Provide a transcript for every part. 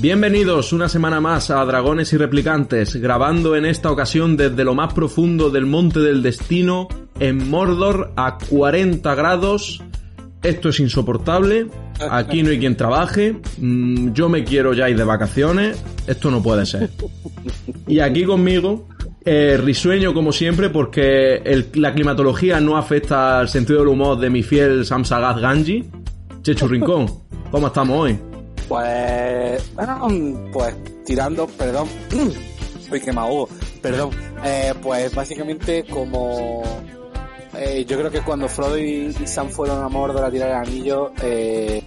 Bienvenidos una semana más a Dragones y Replicantes, grabando en esta ocasión desde lo más profundo del Monte del Destino, en Mordor, a 40 grados. Esto es insoportable, aquí no hay quien trabaje, mm, yo me quiero ya ir de vacaciones, esto no puede ser. Y aquí conmigo, eh, risueño como siempre, porque la climatología no afecta al sentido del humor de mi fiel Samsagat Ganji. Chechu Rincón, ¿cómo estamos hoy? Pues, bueno, pues tirando, perdón, uy que me ahogo, perdón, eh, pues básicamente como eh, yo creo que cuando Frodo y, Sam fueron a Mordor a tirar el anillo, eh,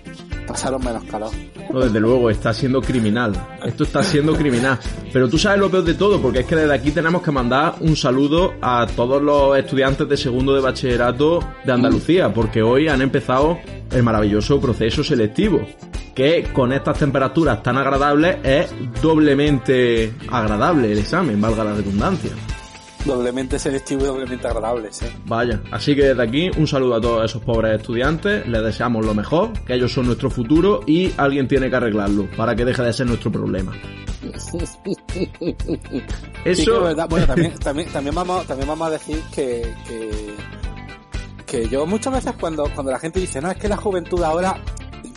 pasaron menos calor. No, desde luego, está siendo criminal. Esto está siendo criminal. Pero tú sabes lo peor de todo, porque es que desde aquí tenemos que mandar un saludo a todos los estudiantes de segundo de bachillerato de Andalucía, porque hoy han empezado el maravilloso proceso selectivo, que con estas temperaturas tan agradables es doblemente agradable el examen, valga la redundancia. Doblemente selectivo y doblemente agradable, sí. Vaya, así que desde aquí un saludo a todos esos pobres estudiantes, les deseamos lo mejor, que ellos son nuestro futuro y alguien tiene que arreglarlo para que deje de ser nuestro problema. Eso. Bueno, también, también, también vamos, también vamos a decir que, que, que yo muchas veces cuando, cuando la gente dice, no, es que la juventud ahora,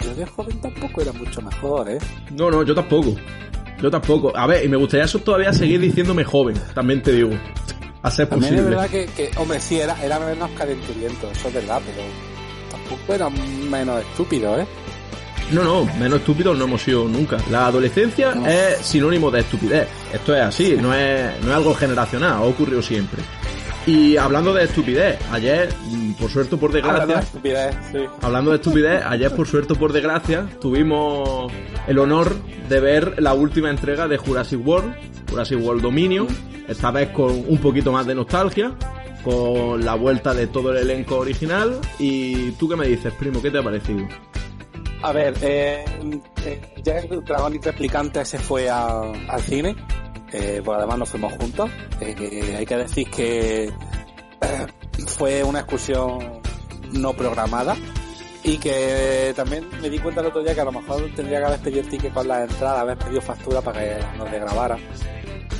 yo de joven tampoco era mucho mejor, ¿eh? no, no, yo tampoco. Yo tampoco. A ver, y me gustaría eso todavía seguir diciéndome joven, también te digo. A ser También es posible. verdad que, que, hombre, sí, era, era menos calenturiento, eso es verdad, pero tampoco era menos estúpido, ¿eh? No, no, menos estúpidos no hemos sido nunca. La adolescencia No. es sinónimo de estupidez. Esto es así, no es, no es algo generacional, ha ocurrido siempre. Y hablando de estupidez, ayer, mm, por suerte o por Hablando de desgracia, estupidez, sí. Hablando de estupidez, ayer por suerte o por desgracia tuvimos el honor de ver la última entrega de Jurassic World, Jurassic World Dominion, esta vez con un poquito más de nostalgia, con la vuelta de todo el elenco original. ¿Y tú qué me dices, primo? ¿Qué te ha parecido? A ver, eh, eh, ya el Dragón Replicante se fue a- al cine, eh, además nos fuimos juntos. Eh, eh, hay que decir que eh, fue una excursión no programada y que también me di cuenta el otro día que a lo mejor tendría que haber pedido el ticket con la entrada, haber pedido factura para que nos grabara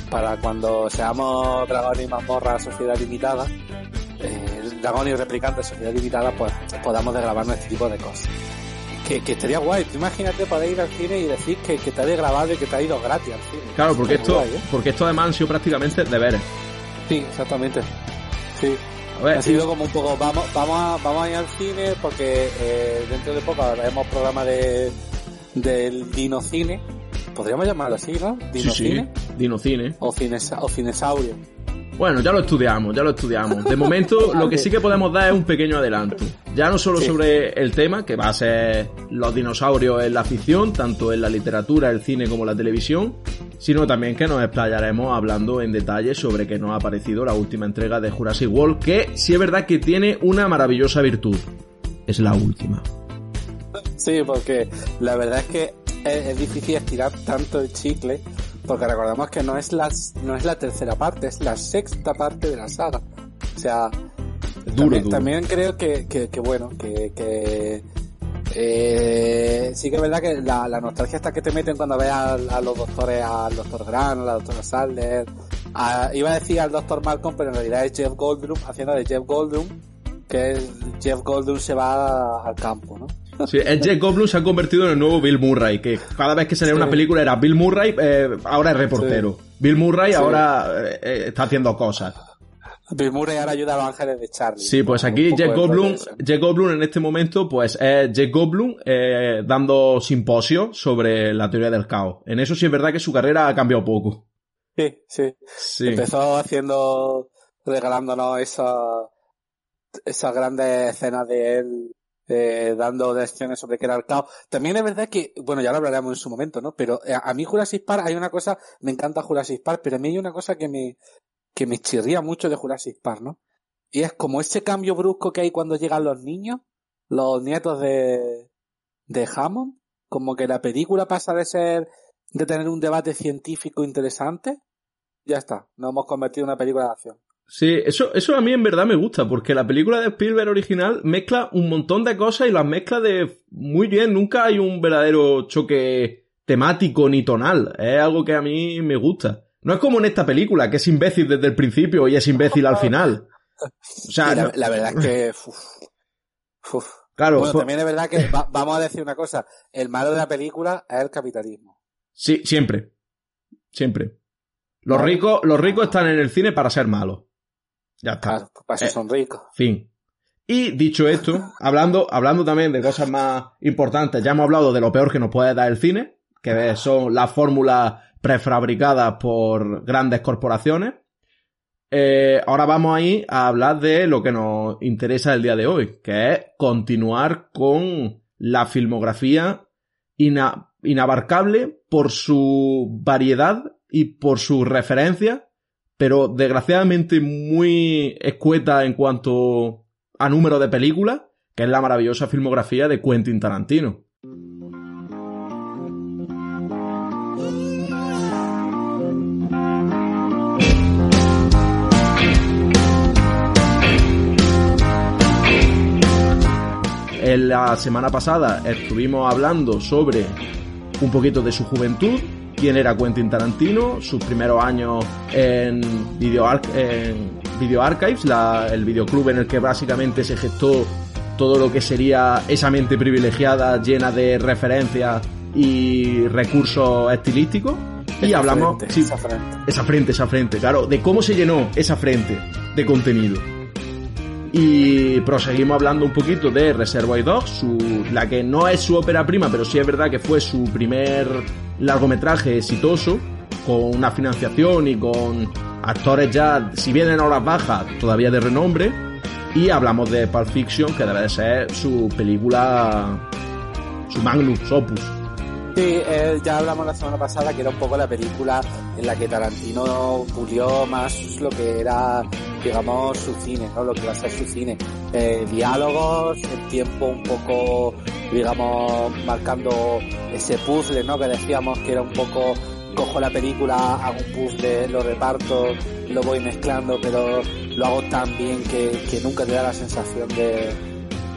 para cuando seamos Dragón y Mazmorra Sociedad Limitada, eh, Dragón y Replicante Sociedad Limitada, pues podamos grabarnos este tipo de cosas que, que estaría guay. Tú imagínate poder ir al cine y decir que, que te ha grabado y que te ha ido gratis al cine. Claro, porque esto, guay, ¿eh? porque esto además han sido prácticamente deberes. Sí, exactamente. Sí. A ver, Ha sido como un poco, vamos, vamos a, vamos a ir al cine porque eh, dentro de poco haremos programa de del Dinocine. Podríamos llamarlo así, ¿no? sí, sí, Dinocine. Dinocine. O, o Cinesaurio. Bueno, ya lo estudiamos, ya lo estudiamos. De momento, lo que sí que podemos dar es un pequeño adelanto. Ya no solo Sí. sobre el tema, que va a ser los dinosaurios en la ficción, tanto en la literatura, el cine como la televisión, sino también que nos explayaremos hablando en detalle sobre qué nos ha parecido la última entrega de Jurassic World, que sí es verdad que tiene una maravillosa virtud. Es la última. Sí, porque la verdad es que es, es difícil estirar tanto el chicle, porque recordamos que no es la, no es la tercera parte, es la sexta parte de la saga. O sea, Duro, también, duro. también creo que, que, que bueno, que, que eh, sí que es verdad que la, la nostalgia esta que te meten cuando ves a, a los doctores, al doctor Grant, a la doctora Sadler, a- iba a decir al doctor Malcolm, pero en realidad es Jeff Goldblum haciendo de Jeff Goldblum, que es Jeff Goldblum se va al campo, ¿no? Sí, el Jeff Goldblum se ha convertido en el nuevo Bill Murray, que cada vez que salía Sí. una película era Bill Murray, eh, ahora es reportero. Bill Murray Sí. ahora eh, eh, está haciendo cosas. Bill Murray ahora ayuda a los ángeles de Charlie. Sí, pues aquí Jeff Goldblum. Jeff Goldblum en este momento, pues es Jeff Goldblum eh, dando simposio sobre la teoría del caos. En eso sí es verdad que su carrera ha cambiado poco. Sí, sí. Sí. Empezó haciendo, regalándonos esas, esas grandes escenas de él eh, dando lecciones sobre qué era el caos. También es verdad que, bueno, ya lo hablaremos en su momento, ¿no? Pero eh, a, a mí Jurassic Park hay una cosa, me encanta Jurassic Park, pero a mí hay una cosa que me, que me chirría mucho de Jurassic Park, ¿no? Y es como ese cambio brusco que hay cuando llegan los niños, los nietos de, de Hammond, como que la película pasa de ser, de tener un debate científico interesante, ya está, nos hemos convertido en una película de acción. Sí, eso, eso a mí en verdad me gusta, porque la película de Spielberg original mezcla un montón de cosas y las mezcla de muy bien. Nunca hay un verdadero choque temático ni tonal. Es algo que a mí me gusta. No es como en esta película, que es imbécil desde el principio y es imbécil al final. O sea, la, verdad es que, uf, uf. claro, Bueno, fue- también es verdad que va- vamos a decir una cosa, el malo de la película es el capitalismo. sí, siempre. Siempre. Los ricos, los ricos están en el cine para ser malos. Ya está. Para eso Eh. son ricos. Fin. Y dicho esto, hablando, hablando también de cosas más importantes, ya hemos hablado de lo peor que nos puede dar el cine, que son las fórmulas prefabricadas por grandes corporaciones. Eh, ahora vamos ahí a hablar de lo que nos interesa el día de hoy, que es continuar con la filmografía ina- inabarcable por su variedad y por su referencia, pero desgraciadamente muy escueta en cuanto a número de películas, que es la maravillosa filmografía de Quentin Tarantino. En la semana pasada estuvimos hablando sobre un poquito de su juventud, quién era Quentin Tarantino, sus primeros años en Video, Arch- en Video Archives, la- el videoclub en el que básicamente se gestó todo lo que sería esa mente privilegiada llena de referencias y recursos estilísticos. Y hablamos, frente, sí, esa frente. esa frente, esa frente, claro, de cómo se llenó esa frente de contenido. Y proseguimos hablando un poquito de Reservoir Dogs, su, la que no es su ópera prima, pero sí es verdad que fue su primer largometraje exitoso, con una financiación y con actores ya, si bien en horas bajas, todavía de renombre. Y hablamos de Pulp Fiction, que debe de ser su película, su magnum opus. Sí, eh, ya hablamos la semana pasada que era un poco la película en la que Tarantino pulió más lo que era, digamos, su cine, ¿no? Lo que iba a ser su cine. Eh, diálogos, el tiempo un poco, digamos, marcando ese puzzle, ¿no? Que decíamos que era un poco, cojo la película, hago un puzzle, lo reparto, lo voy mezclando, pero lo hago tan bien que, que nunca te da la sensación de,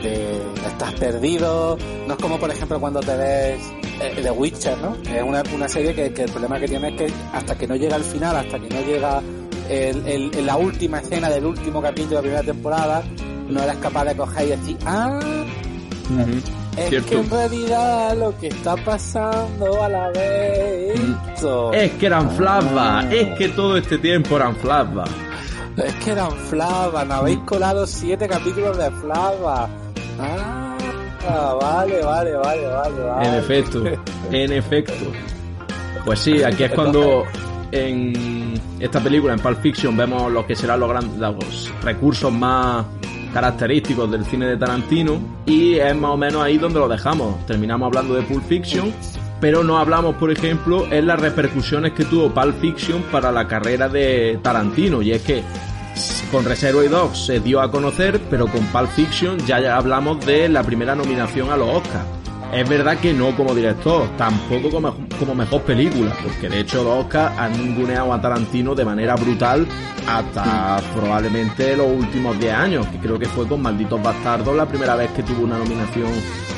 de estás perdido. No es como, por ejemplo, cuando te ves eh, The Witcher, ¿no? Es una, una serie que, que el problema que tiene es que hasta que no llega al final, hasta que no llega el, la última escena del último capítulo de la primera temporada, no eres capaz de coger y decir, ah, es Cierto. que en realidad lo que está pasando a la vez esto. Es que eran flashbacks, es que todo este tiempo eran flashbacks. Es que eran flava, habéis colado siete capítulos de flava. Ah, vale, vale, vale, vale. En efecto, en efecto. Pues sí, aquí es cuando en esta película, en Pulp Fiction, vemos lo que serán los, gran- los recursos más característicos del cine de Tarantino y es más o menos ahí donde lo dejamos. Terminamos hablando de Pulp Fiction, pero no hablamos, por ejemplo, en las repercusiones que tuvo Pulp Fiction para la carrera de Tarantino y es que con Reservoir Dogs se dio a conocer, pero con Pulp Fiction ya ya hablamos de la primera nominación a los Oscars. Es verdad que no como director, tampoco como, como mejor película, porque de hecho los Oscars han ninguneado a Tarantino de manera brutal hasta probablemente los últimos 10 años, que creo que fue con Malditos Bastardos la primera vez que tuvo una nominación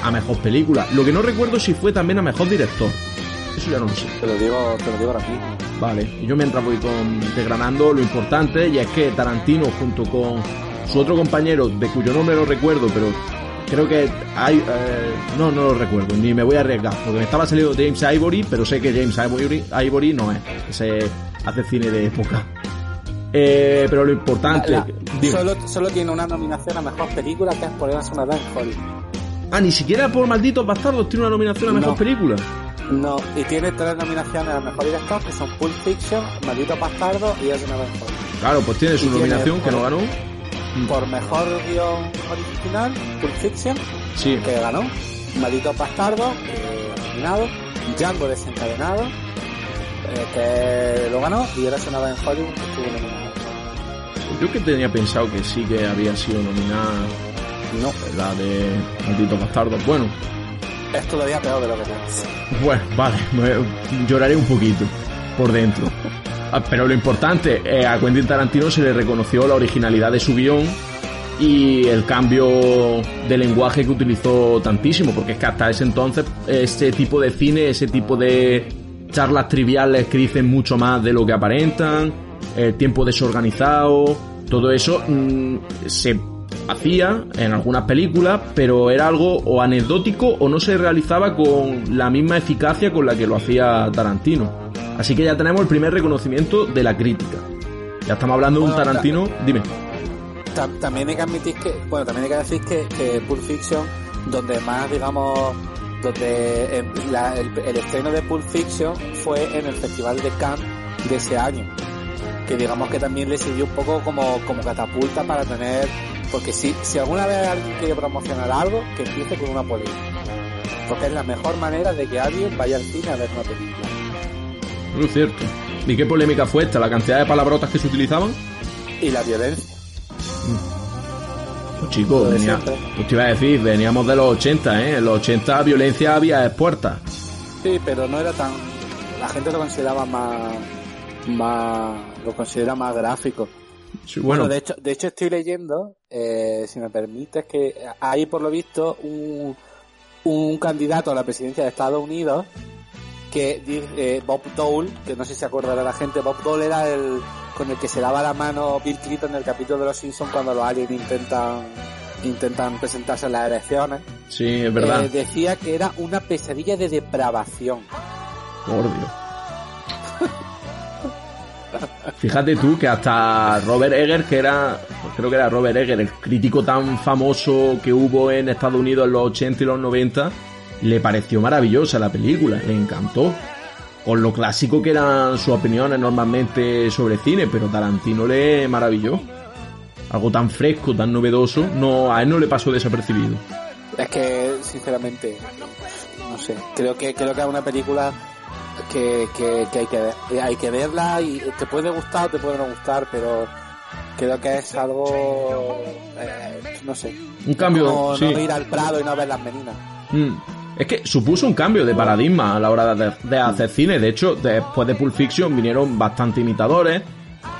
a mejor película. Lo que no recuerdo si fue también a mejor director. Eso ya no lo sé. Te lo digo, te lo digo ahora mismo. Vale, y yo mientras voy con, desgranando lo importante, y es que Tarantino junto con su otro compañero, de cuyo nombre no recuerdo, pero creo que hay, eh, no, no lo recuerdo, ni me voy a arriesgar, porque me estaba saliendo James Ivory, pero sé que James Ivory, Ivory no es, ese hace cine de época. Eh, pero lo importante... La- Dime. solo, solo tiene una nominación a mejor película que es por una sola vez en Hollywood. Ah, ni siquiera por Malditos Bastardos tiene una nominación a Mejor No. Película. No, y tiene tres nominaciones a mejor director que son Pulp Fiction, Maldito Bastardo y Es una vez en Hollywood. Claro, pues tiene su Y tiene- nominación que no ganó. Por mejor guion original, Pulp Fiction, Sí. que ganó, Maldito Bastardo, que nominado, Django desencadenado, eh, que lo ganó, y Eres una vez en Hollywood, que estuvo nominado. Yo que tenía pensado que sí que había sido nominada No, la de Malditos Bastardos. Bueno, es todavía peor de lo que piensas. Bueno, vale, lloraré un poquito por dentro. Ah, Pero lo importante, eh, a Quentin Tarantino se le reconoció la originalidad de su guion y el cambio de lenguaje que utilizó tantísimo, porque es que hasta ese entonces ese tipo de cine, ese tipo de charlas triviales que dicen mucho más de lo que aparentan, el tiempo desorganizado, todo eso mm, se hacía en algunas películas, pero era algo o anecdótico o no se realizaba con la misma eficacia con la que lo hacía Tarantino. Así que ya tenemos el primer reconocimiento de la crítica. Ya estamos hablando de un Tarantino, dime. Tam- también hay que admitir que, bueno, también hay que decir que, que Pulp Fiction, donde más, digamos, donde la- el, el estreno de Pulp Fiction fue en el Festival de Cannes de ese año. Que digamos que también le sirvió un poco como, como catapulta para tener, porque si, si alguna vez alguien quiere promocionar algo, que empiece con una polémica. Porque es la mejor manera de que alguien vaya al cine a ver una película. No es cierto. ¿Y qué polémica fue esta? ¿La cantidad de palabrotas que se utilizaban? Y la violencia. Pues chicos, venía, pues te iba a decir, veníamos de los 80, ¿eh? En los 80 violencia había expuertas. Sí, pero no era tan. La gente lo consideraba más. más. lo considera más gráfico. Sí, Bueno, bueno, de hecho, de hecho estoy leyendo, eh, si me permites, que hay por lo visto un, un candidato a la presidencia de Estados Unidos que eh, Bob Dole, que no sé si se acordará la gente, Bob Dole era el con el que se daba la mano Bill Clinton en el capítulo de los Simpsons cuando los aliens intentan intentan presentarse en las elecciones. sí, es verdad. Eh, decía que era una pesadilla de depravación. Por Dios. Fíjate tú que hasta Robert Egger, que era, creo que era Robert Egger, el crítico tan famoso que hubo en Estados Unidos en los 80 y los 90, le pareció maravillosa la película, le encantó. Con lo clásico que eran sus opiniones normalmente sobre cine, pero Tarantino le maravilló. Algo tan fresco, tan novedoso, no, a él no le pasó desapercibido. Es que, sinceramente, no sé, creo que creo que es una película que, que, que hay que ver. Hay que verla y te puede gustar o te puede no gustar, pero creo que es algo, eh, no sé. Un cambio, No, sí. no ir al Prado y no ver las meninas. Mm. Es que supuso un cambio de paradigma a la hora de, de hacer cine. De hecho, después de Pulp Fiction vinieron bastante imitadores.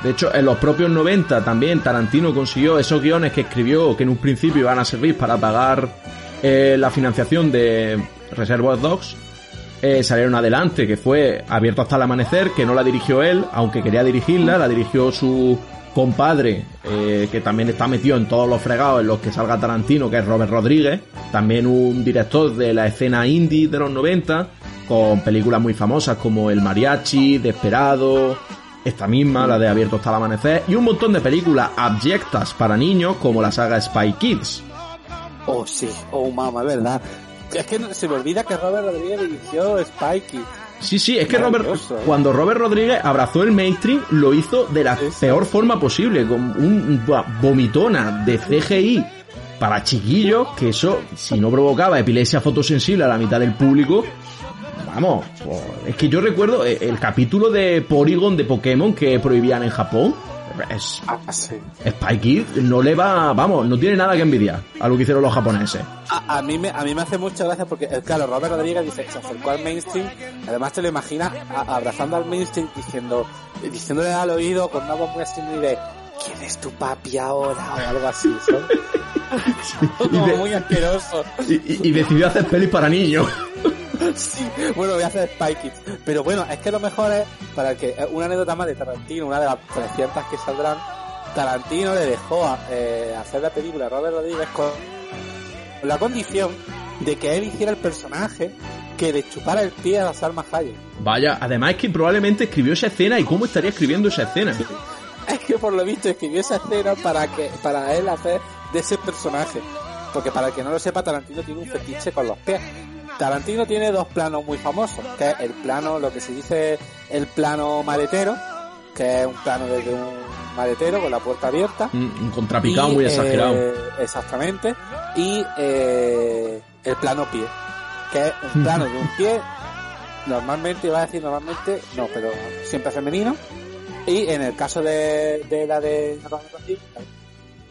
De hecho, en los propios 90 también Tarantino consiguió esos guiones que escribió que en un principio iban a servir para pagar eh, la financiación de Reservoir Dogs. Eh, salieron adelante, que fue Abierto hasta el amanecer, que no la dirigió él, aunque quería dirigirla, la dirigió su compadre, eh, que también está metido en todos los fregados en los que salga Tarantino, que es Robert Rodríguez, también un director de la escena indie de los 90, con películas muy famosas como El Mariachi, Desperado, esta misma, la de Abierto hasta el amanecer, y un montón de películas abyectas para niños como la saga Spy Kids. Oh, sí, oh, mamá, verdad. Es que se me olvida que Robert Rodríguez dirigió Spikey. Sí, sí, es que Robert, ¿eh? cuando Robert Rodríguez abrazó el mainstream, lo hizo de la Sí, sí. peor forma posible, con un vomitona de CGI para chiquillos, que eso, si no provocaba epilepsia fotosensible a la mitad del público, vamos, pues, es que yo recuerdo eh, el capítulo de Porygon de Pokémon que prohibían en Japón, es, Ah, sí. Spy Kids no le va, vamos, no tiene nada que envidiar a lo que hicieron los japoneses. A, a mí me, a mí me hace mucha gracia porque, eh, claro, Robert Rodríguez dice, se acercó al mainstream, además te lo imaginas a- abrazando al mainstream diciendo, diciéndole al oído con una voz muy así de, ¿quién es tu papi ahora? O algo así, ¿sabes? Como de- muy asqueroso. Y, y- y decidió hacer pelis para niños. Sí, bueno, voy a hacer Spy Kids. Pero bueno, es que lo mejor es, para que, eh, una anécdota más de Tarantino, una de las 300 que saldrán, Tarantino le dejó a, eh, hacer la película a Robert Rodríguez con la condición de que él hiciera el personaje que le chupara el pie a la Salma Hayek. Vaya, además es que probablemente escribió esa escena y cómo estaría escribiendo esa escena. es que por lo visto escribió esa escena para que para él hacer de ese personaje. Porque para el que no lo sepa, Tarantino tiene un fetiche con los pies. Tarantino tiene dos planos muy famosos, que es el plano, lo que se dice el plano maletero, que es un plano desde un maletero con la puerta abierta. Un contrapicado muy exagerado. Eh, exactamente. Y eh, el plano pie, que es un plano de un pie, normalmente, iba a decir normalmente, no, pero siempre femenino. Y en el caso de, de la de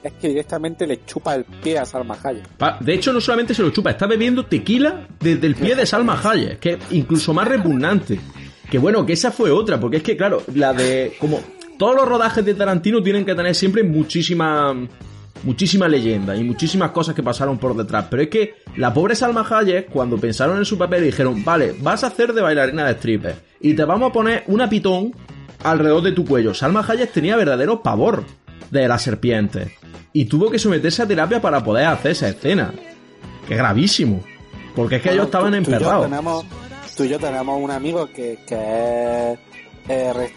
es que directamente le chupa el pie a Salma Hayek. De hecho, no solamente se lo chupa, está bebiendo tequila desde el pie de Salma Hayek, que es incluso más repugnante. Que bueno, que esa fue otra, porque es que, claro, la de. Como todos los rodajes de Tarantino tienen que tener siempre muchísima. Muchísima leyenda y muchísimas cosas que pasaron por detrás. Pero es que la pobre Salma Hayek, cuando pensaron en su papel, dijeron: Vale, vas a hacer de bailarina de stripper y te vamos a poner una pitón alrededor de tu cuello. Salma Hayek tenía verdadero pavor de las serpientes y tuvo que someterse a terapia para poder hacer esa escena. Que gravísimo. Porque es que ellos estaban emperrados. Tú, y yo tenemos un amigo que, que es eh,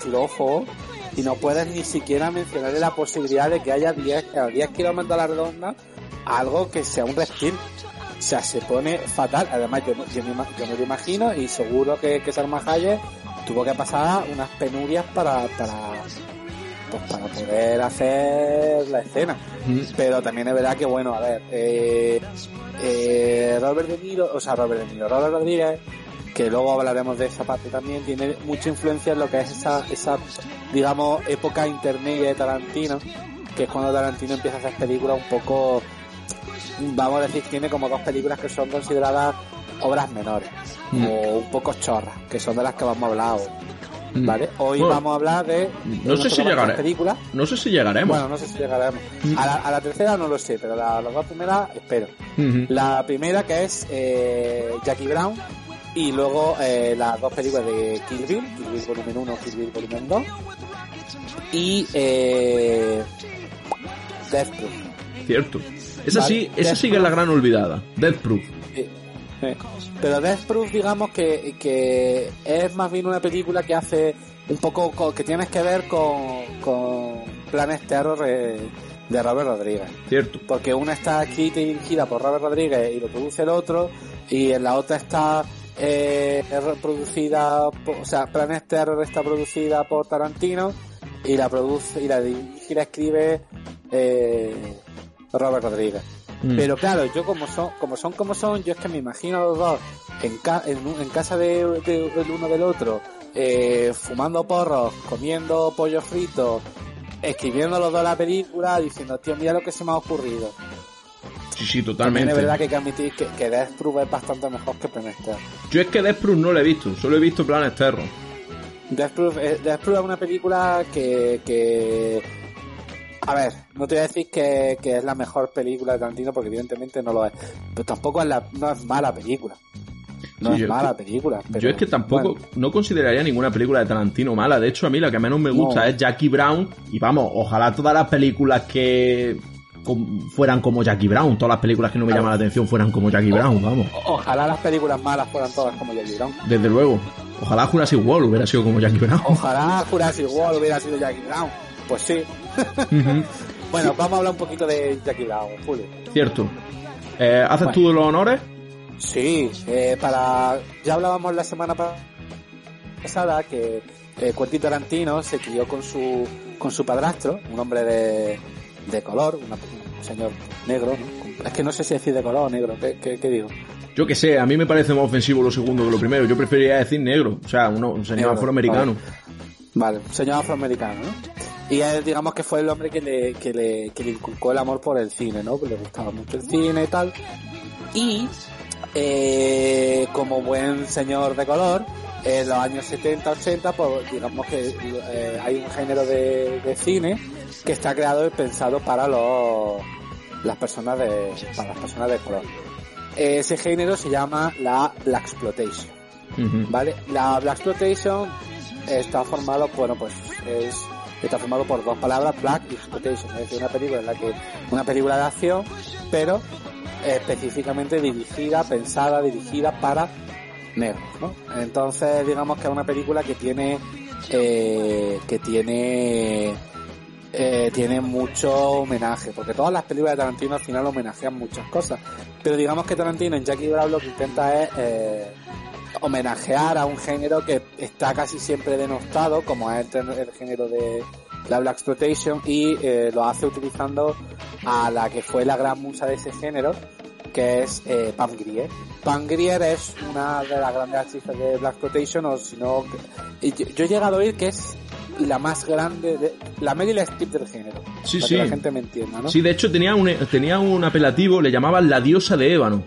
y no puedes ni siquiera mencionarle la posibilidad de que haya 10, 10 kilómetros a la redonda algo que sea un reptil. O sea, se pone fatal. Además, yo, yo, me, yo me lo imagino y seguro que, que Salma Hayek tuvo que pasar unas penurias para, para, pues para poder hacer la escena. Pero también es verdad que, bueno, a ver, eh, eh, Robert De Niro, o sea, Robert De Niro, Robert Rodríguez, que luego hablaremos de esa parte también, tiene mucha influencia en lo que es esa, esa digamos, época intermedia de Tarantino, que es cuando Tarantino empieza a hacer películas un poco, vamos a decir, tiene como dos películas que son consideradas obras menores, mm. o un poco chorras, que son de las que vamos a hablar hoy. Mm. ¿Vale? Hoy vamos a hablar de, no sé si llegaré, películas. No sé si llegaremos. Bueno, no sé si llegaremos. Mm. A, la, tercera no lo sé, pero la, las dos primeras espero. La primera que es eh, Jackie Brown y luego eh, las dos películas de Kill Bill, Kill Bill volumen 1, Kill Bill volumen 2 y eh, Death Proof. Cierto. Esa sí, esa sí que es la gran olvidada. Death Proof. Pero Death Proof, digamos que, que es más bien una película que hace un poco, que tienes que ver con, con Planes Terror de Robert Rodríguez. Cierto. Porque una está escrita y dirigida por Robert Rodríguez y lo produce el otro, y en la otra está eh, producida, o sea, Planes Terror está producida por Tarantino y la produce y la dirige y la escribe eh, Robert Rodríguez. Mm. Pero claro, yo como son, como son como son, yo es que me imagino a los dos en, en, casa de, del uno del otro, eh, fumando porros, comiendo pollo frito, escribiendo los dos la película, diciendo, tío, mira lo que se me ha ocurrido. Sí, sí, totalmente. es verdad que hay que admitir que, que Death Proof es bastante mejor que Planet Terror. Yo es que Death Proof no lo he visto, solo he visto Planet Terror. Death Proof, Death Proof es una película que, que a ver, no te voy a decir que, es la mejor película de Tarantino porque evidentemente no lo es. Pero tampoco es la, no es mala película. No es mala película. yo es que tampoco, no consideraría ninguna película de Tarantino mala. De hecho, a mí la que menos me gusta es Jackie Brown. Y vamos, ojalá todas las películas que fueran como Jackie Brown. Todas las películas que no me llaman la atención fueran como Jackie Brown, vamos. ojalá las películas malas fueran todas como Jackie Brown. Desde luego. Ojalá Jurassic World hubiera sido como Jackie Brown. Ojalá Jurassic World hubiera sido Jackie Brown. Pues sí. Bueno, vamos a hablar un poquito de Jackie Brown, Julio. Cierto. Eh, ¿Haces tú los honores? Sí, eh, para... Ya hablábamos la semana pasada que eh, Quentin Tarantino se crió con su, con su padrastro, un hombre de, de color, un señor negro, Es que no sé si decir de color o negro, ¿qué, qué, digo? Yo que sé, a mí me parece más ofensivo lo segundo que lo primero. Yo preferiría decir negro, o sea, un señor afroamericano. Vale, un señor afroamericano, ¿no? Y él, digamos que fue el hombre que le, que le, que le inculcó el amor por el cine, ¿no? Porque le gustaba mucho el cine y tal. Y, eh, como buen señor de color, en los años 70, 80, pues digamos que eh, hay un género de, cine que está creado y pensado para los, las personas de, para las personas de color. Ese género se llama la Black Exploitation. ¿Vale? La Black Exploitation está formado, bueno, pues es está formado por dos palabras, Black y Exploitation, es decir, una película en la que una película de acción, pero específicamente dirigida, pensada, dirigida para negros, ¿no? Entonces, digamos que es una película que tiene eh, que tiene eh, tiene mucho homenaje, porque todas las películas de Tarantino al final homenajean muchas cosas. Pero digamos que Tarantino en Jackie Brown lo que intenta es eh, homenajear a un género que está casi siempre denostado, como es el, el género de la Black Exploitation, y eh, lo hace utilizando a la que fue la gran musa de ese género, que es eh, Pam Grier. Pam Grier es una de las grandes actrices de Black Exploitation, o si no, yo he llegado a oír que es la más grande, de, la Meryl Streep del género. Sí, para sí. que la gente me entienda, ¿no? Sí, de hecho tenía un, tenía un apelativo, le llamaban la diosa de ébano.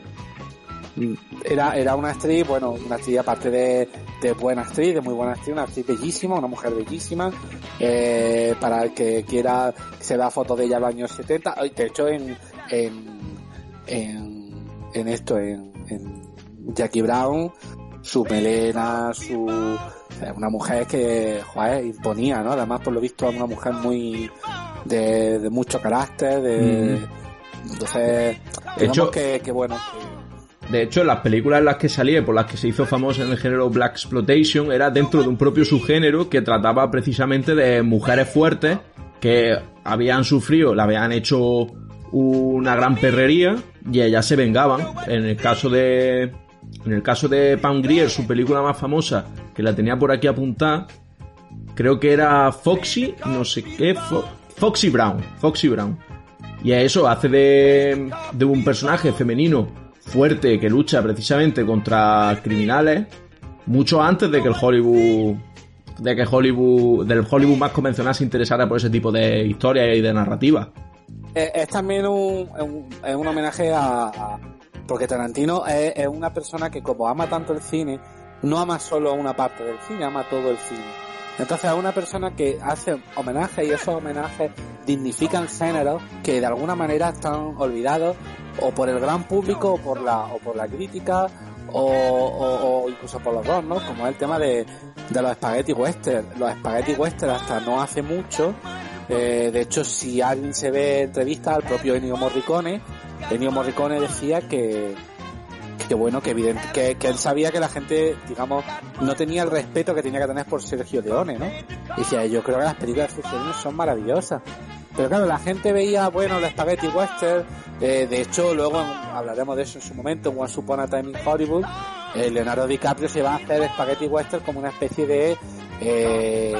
Era, era una actriz, bueno, una actriz aparte de, de buena actriz, de muy buena actriz, una actriz bellísima, una mujer bellísima, eh, para el que quiera, se da fotos de ella en los años 70, Ay, de hecho en, en, en, en esto, en, en Jackie Brown, su melena, su, una mujer que, joder, imponía, ¿no? Además, por lo visto, una mujer muy, de, de mucho carácter, de, entonces, digamos hecho- que, que bueno, que- De hecho, las películas en las que salía, y por las que se hizo famosa en el género Black Exploitation, era dentro de un propio subgénero que trataba precisamente de mujeres fuertes que habían sufrido, le habían hecho una gran perrería y ellas se vengaban. En el caso de, en el caso de Pam Grier, su película más famosa, que la tenía por aquí apuntada, creo que era Foxy, no sé qué, Fo- Foxy Brown, Foxy Brown. Y a eso hace de, de un personaje femenino fuerte que lucha precisamente contra criminales mucho antes de que el Hollywood de que Hollywood del Hollywood más convencional se interesara por ese tipo de historias y de narrativa. es, es también un, es un homenaje a, a- porque Tarantino es, es una persona que como ama tanto el cine no ama solo una parte del cine ama todo el cine entonces es una persona que hace homenajes y esos homenajes dignifican géneros que de alguna manera están olvidados o por el gran público o por la o por la crítica o incluso por los dos, ¿no? Como es el tema de, de los spaghetti western. Los spaghetti western hasta no hace mucho eh, de hecho, si alguien se ve entrevista al propio Ennio Morricone, Ennio Morricone decía que, que bueno, que evidente, que, que él sabía que la gente, digamos, no tenía el respeto que tenía que tener por Sergio Leone, ¿no? Y decía, yo creo que las películas de Sergio son maravillosas. Pero claro, la gente veía, bueno, el Spaghetti Western, eh, de hecho, luego hablaremos de eso en su momento, en Once Upon a Time in Hollywood, eh, Leonardo DiCaprio se va a hacer Spaghetti Western como una especie de, eh,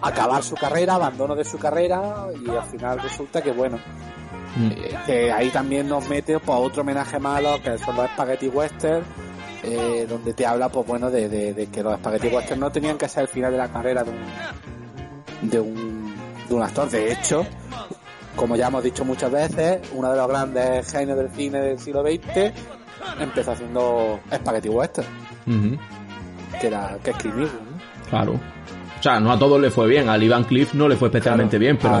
acabar su carrera, abandono de su carrera y al final resulta que bueno, eh, que ahí también nos mete pues, otro homenaje malo que son los Spaghetti Western, eh, donde te habla pues bueno de, de- de que los Spaghetti Western no tenían que ser el final de la carrera de un, de un, de un actor. De hecho, como ya hemos dicho muchas veces, uno de los grandes genios del cine del siglo XX empezó haciendo Spaghetti Western, que era que es ¿no? Claro. O sea, no a todos le fue bien. A Lee Van Cleef no le fue especialmente bien, pero a,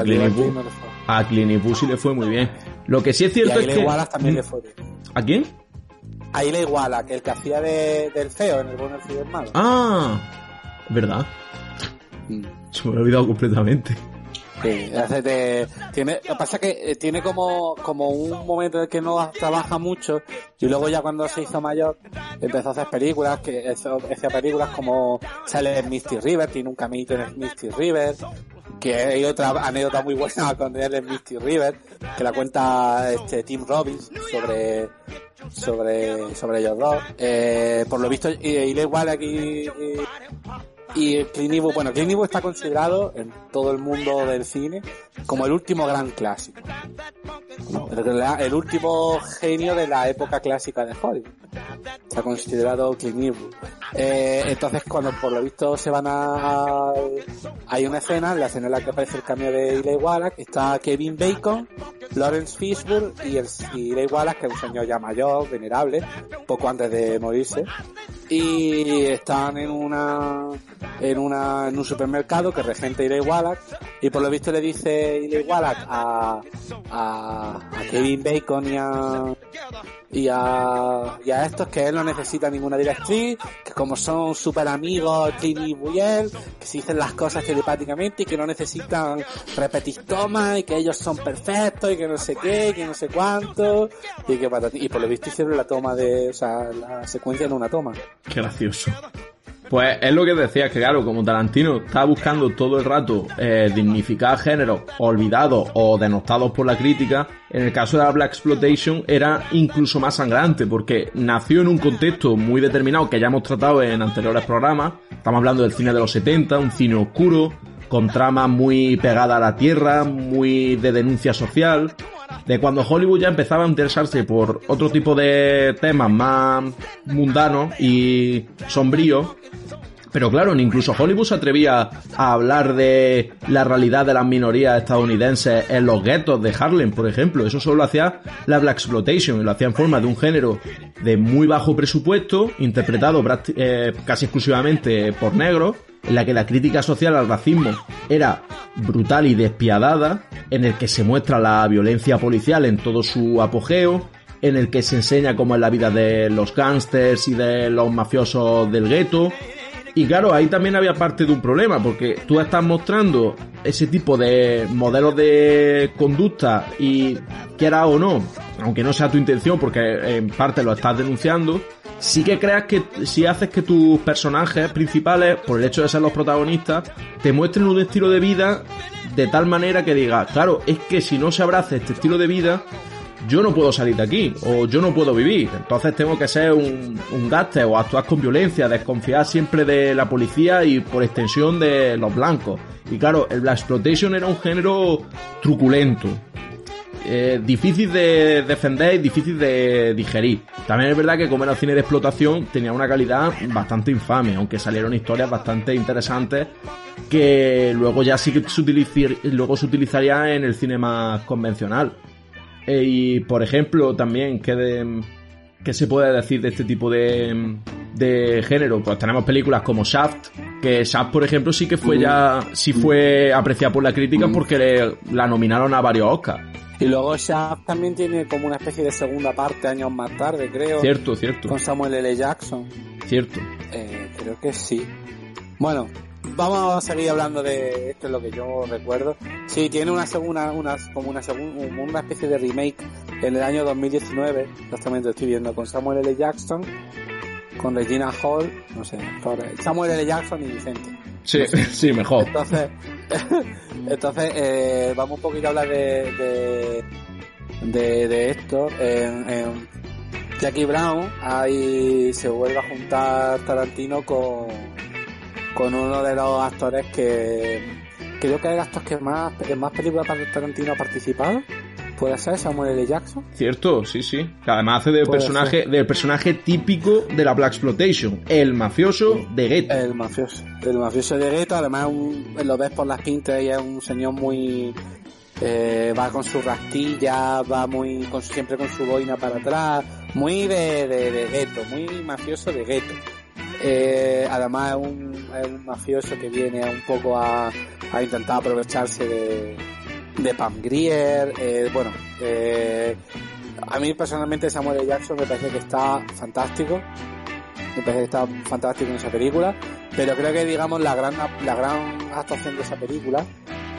no le fue. A Clint Eastwood sí le fue muy bien. Lo que sí es Y cierto a es que... Igualas también le fue bien. ¿A quién? Ahí le iguala que el que hacía de, del feo en el bueno, el feo y el malo. Ah, verdad. Mm. Se me ha olvidado completamente. Sí, hace de- tiene, lo que pasa es que eh, tiene como, como un momento en el que no trabaja mucho y luego ya cuando se hizo mayor empezó a hacer películas, que hacía películas como sale en Misty River, tiene un caminito en Misty River, que hay otra anécdota muy buena con él en Misty River, que la cuenta este Tim Robbins sobre sobre sobre ellos dos. Eh, por lo visto, y, y igual aquí y Clint Eastwood, bueno, Clint Eastwood está considerado en todo el mundo del cine como el último gran clásico. El, último genio de la época clásica de Hollywood. Está considerado Clint Eastwood. Eh, entonces, cuando por lo visto se van a... Hay una escena, en la escena en la que aparece el cambio de Eli Wallach, está Kevin Bacon, Lawrence Fishburne y, el, y Wallach, que es un señor ya mayor, venerable, poco antes de morirse, y están en una en una en un supermercado que regenta Eli Wallach y por lo visto le dice Eli Wallach a, a, Kevin Bacon y a y a, y a estos que él no necesita ninguna directriz, que como son súper amigos Eastwood y él, que se dicen las cosas telepáticamente y que no necesitan repetir tomas y que ellos son perfectos y que no sé qué, y que no sé cuánto y que y por lo visto hicieron la toma de, o sea, la secuencia en una toma. Qué gracioso. Pues es lo que decía, que claro, como Tarantino está buscando todo el rato eh, dignificar géneros olvidados o denostados por la crítica, en el caso de la Black Exploitation era incluso más sangrante, porque nació en un contexto muy determinado que ya hemos tratado en anteriores programas. Estamos hablando del cine de los 70, un cine oscuro, con trama muy pegada a la tierra, muy de denuncia social, de cuando Hollywood ya empezaba a interesarse por otro tipo de temas más mundanos y sombríos. Pero claro, incluso Hollywood se atrevía a hablar de la realidad de las minorías estadounidenses en los guetos de Harlem, por ejemplo. Eso solo lo hacía la Black Exploitation, y lo hacía en forma de un género de muy bajo presupuesto, interpretado eh, casi exclusivamente por negros, en la que la crítica social al racismo era brutal y despiadada, en el que se muestra la violencia policial en todo su apogeo, en el que se enseña cómo es la vida de los gángsters y de los mafiosos del gueto. Y claro, ahí también había parte de un problema, porque tú estás mostrando ese tipo de modelos de conducta y quiera o no, aunque no sea tu intención, porque en parte lo estás denunciando, sí que creas que si haces que tus personajes principales, por el hecho de ser los protagonistas, te muestren un estilo de vida de tal manera que digas, claro, es que si no se abraza este estilo de vida, yo no puedo salir de aquí, o yo no puedo vivir, entonces tengo que ser un, un gaste o actuar con violencia, desconfiar siempre de la policía y por extensión de los blancos. Y claro, el Black Exploitation era un género truculento, eh, difícil de defender y difícil de digerir. También es verdad que como era cine de explotación tenía una calidad bastante infame, aunque salieron historias bastante interesantes que luego ya sí que se, luego se utilizaría en el cine más convencional. Eh, y por ejemplo también que de, ¿Qué se puede decir de este tipo de, de género? Pues tenemos películas como Shaft, que Shaft, por ejemplo, sí que fue ya, sí fue apreciada por la crítica porque la nominaron a varios Oscars. Y luego Shaft también tiene como una especie de segunda parte años más tarde, creo. Cierto, cierto. Con Samuel L. Jackson. Cierto. Eh, creo que sí. Bueno, vamos a seguir hablando de esto es lo que yo recuerdo. Sí, tiene una segunda, una, como una segunda, una especie de remake en el año 2019, exactamente estoy viendo, con Samuel L. Jackson, con Regina Hall, no sé, Samuel L. Jackson y Vicente. Sí, sí, mejor. Entonces, entonces eh, vamos un poquito a hablar de, de, de, esto. En, Jackie Brown ahí se vuelve a juntar Tarantino con, con uno de los actores que creo que es el actor que más, en más películas para Tarantino ha participado. ¿Puede ser Samuel L. Jackson? Cierto, sí, sí. además hace del personaje, del personaje típico de la Black Exploitation, el mafioso de gueto. El mafioso, el mafioso de gueto, además lo ves por las pintas y es un señor muy eh, va con su rastilla, va muy con, siempre con su boina para atrás, muy de, de, gueto, muy mafioso de gueto. Eh, además es un, es un, mafioso que viene un poco a, a intentar aprovecharse de, de Pam Grier, eh, bueno, eh, a mí personalmente Samuel L. Jackson me parece que está fantástico, me parece que está fantástico en esa película, pero creo que digamos la gran, la gran actuación de esa película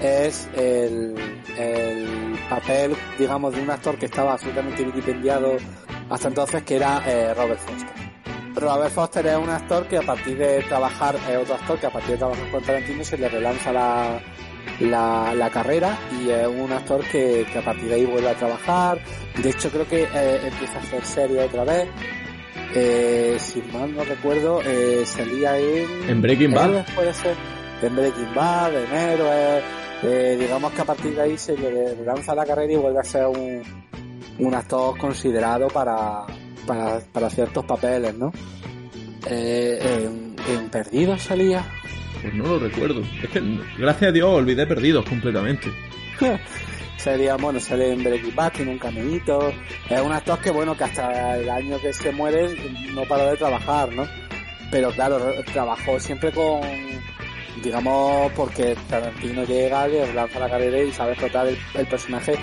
es el, el papel, digamos, de un actor que estaba absolutamente vilipendiado hasta entonces, que era eh, Robert Foster. Robert Foster es un actor que a partir de trabajar, es otro actor que a partir de trabajar con Tarantino se le relanza la, la, la carrera y es un actor que, que, a partir de ahí vuelve a trabajar. De hecho, creo que eh, empieza a hacer serie otra vez. Eh, si mal no recuerdo, eh, salía en... En Breaking Bad. puede ser. En Breaking Bad, en Héroes. Eh, digamos que a partir de ahí se le lanza la carrera y vuelve a ser un, un actor considerado para, para, para ciertos papeles, ¿no? Eh, en, en Perdido salía, pues no lo recuerdo. Es que, gracias a Dios, olvidé perdidos completamente. Sería, bueno, sale en Breaking Bad, tiene un caminito. Es un actor que, bueno, que hasta el año que se muere no paró de trabajar, ¿no? Pero claro, trabajó siempre con, digamos, porque Tarantino llega, le lanza la carrera y sabe explotar el, personaje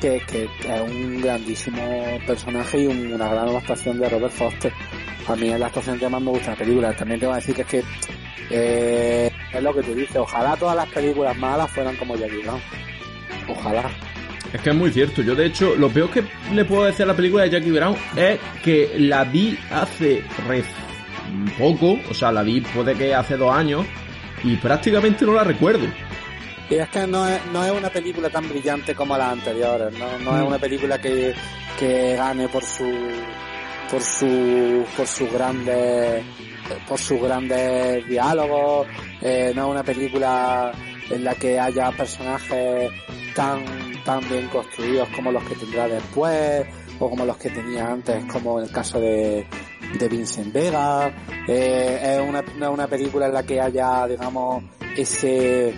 que, que, es un grandísimo personaje y una gran actuación de Robert Foster. A mí es la actuación que más me gusta de la película. También te voy a decir que es que eh, es lo que tú dices, ojalá todas las películas malas fueran como Jackie Brown. Ojalá. Es que es muy cierto. Yo, de hecho, lo peor que le puedo decir a la película de Jackie Brown es que la vi hace poco, o sea, la vi puede que hace dos años y prácticamente no la recuerdo. Y es que no es, no es una película tan brillante como las anteriores, no, no es Mm. una película que, que gane por su por su por sus grandes por sus grandes diálogos, eh, no es una película en la que haya personajes tan tan bien construidos como los que tendrá después o como los que tenía antes, como en el caso de, de Vincent Vega. Eh, es una, una película en la que haya, digamos, ese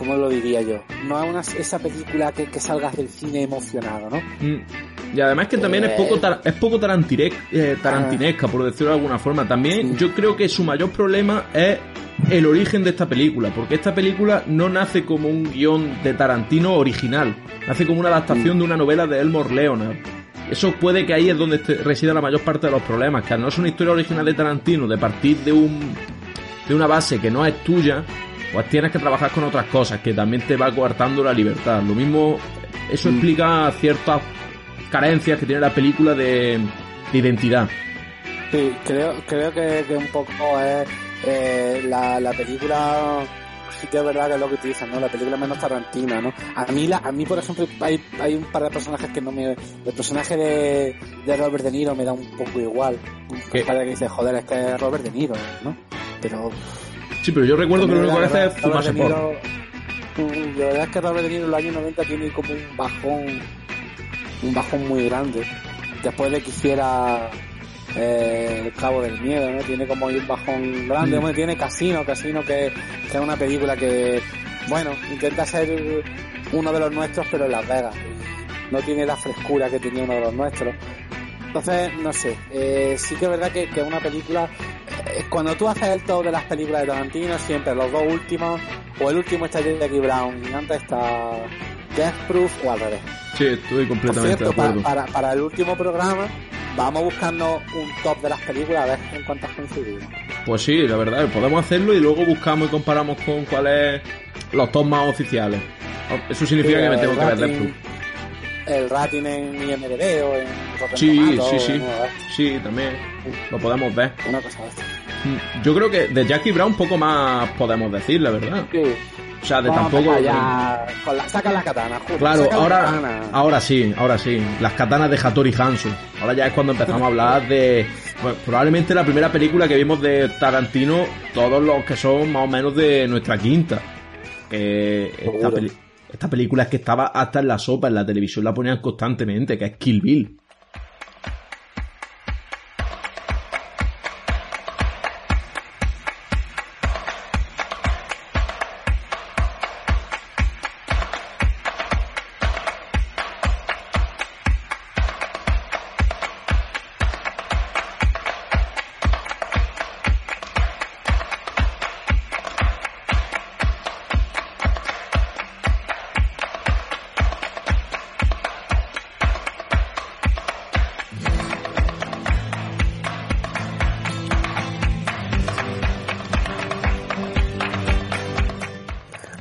¿cómo lo diría yo? No es una, esa película que, que salgas del cine emocionado, ¿no? Mm. Y además que también es poco, tar- es poco eh, tarantinesca, por decirlo de alguna forma. También Sí. yo creo que su mayor problema es el origen de esta película, porque esta película no nace como un guion de Tarantino original, nace como una adaptación de una novela de Elmore Leonard. Eso puede que ahí es donde este- resida la mayor parte de los problemas, que al no es una historia original de Tarantino, de partir de un de una base que no es tuya, pues tienes que trabajar con otras cosas que también te va coartando la libertad. Lo mismo, eso explica ciertas carencias que tiene la película de, de identidad. Sí, creo, creo que, que un poco es eh, la, la película sí que es verdad que es lo que utilizan, ¿no? La película menos tarantina, ¿no? A mí, la, a mí por ejemplo, hay, hay un par de personajes que no me... El personaje de, de Robert De Niro me da un poco igual. Para que dice, joder, es que es Robert De Niro, ¿no? Pero... Sí, pero yo recuerdo que lo único que hace es fumarse. Niro- mm, La verdad es que Robert De Niro en los años 90 tiene como un bajón, un bajón muy grande. Después de que hiciera eh, El Cabo del Miedo, ¿no? Tiene como un bajón grande. Mm. Hombre, tiene Casino, Casino que, que es una película que, bueno, intenta ser uno de los nuestros, pero en Las Vegas. No tiene la frescura que tenía uno de los nuestros. Entonces, no sé, eh, sí que es verdad que, que una película, eh, cuando tú haces el top de las películas de Tarantino, siempre los dos últimos, o el último está Jackie Brown y antes está Death Proof o al revés. Sí, estoy completamente cierto, de acuerdo. para, para el último programa, vamos buscando un top de las películas a ver en cuántas coincidimos. Pues sí, la verdad, podemos hacerlo y luego buscamos y comparamos con cuáles los top más oficiales. Eso significa que me tengo que ver Death Proof. El rating en IMDb o en Rotten Sí, Tomatoes, sí, sí. Sí, también lo podemos ver. Una cosa de esta. Mm, Yo creo que de Jackie Brown poco más podemos decir, la verdad. Sí. O sea, de Vamos tampoco... ya con la, saca la katana, Julio, Claro, ahora, katana. ahora sí, ahora sí. Las katanas de Hattori Hanzo. Ahora ya es cuando empezamos a hablar de... bueno, probablemente la primera película que vimos de Tarantino, todos los que son más o menos de nuestra quinta. Eh, esta, peli- esta película es que estaba hasta en la sopa, en la televisión la ponían constantemente, que es Kill Bill.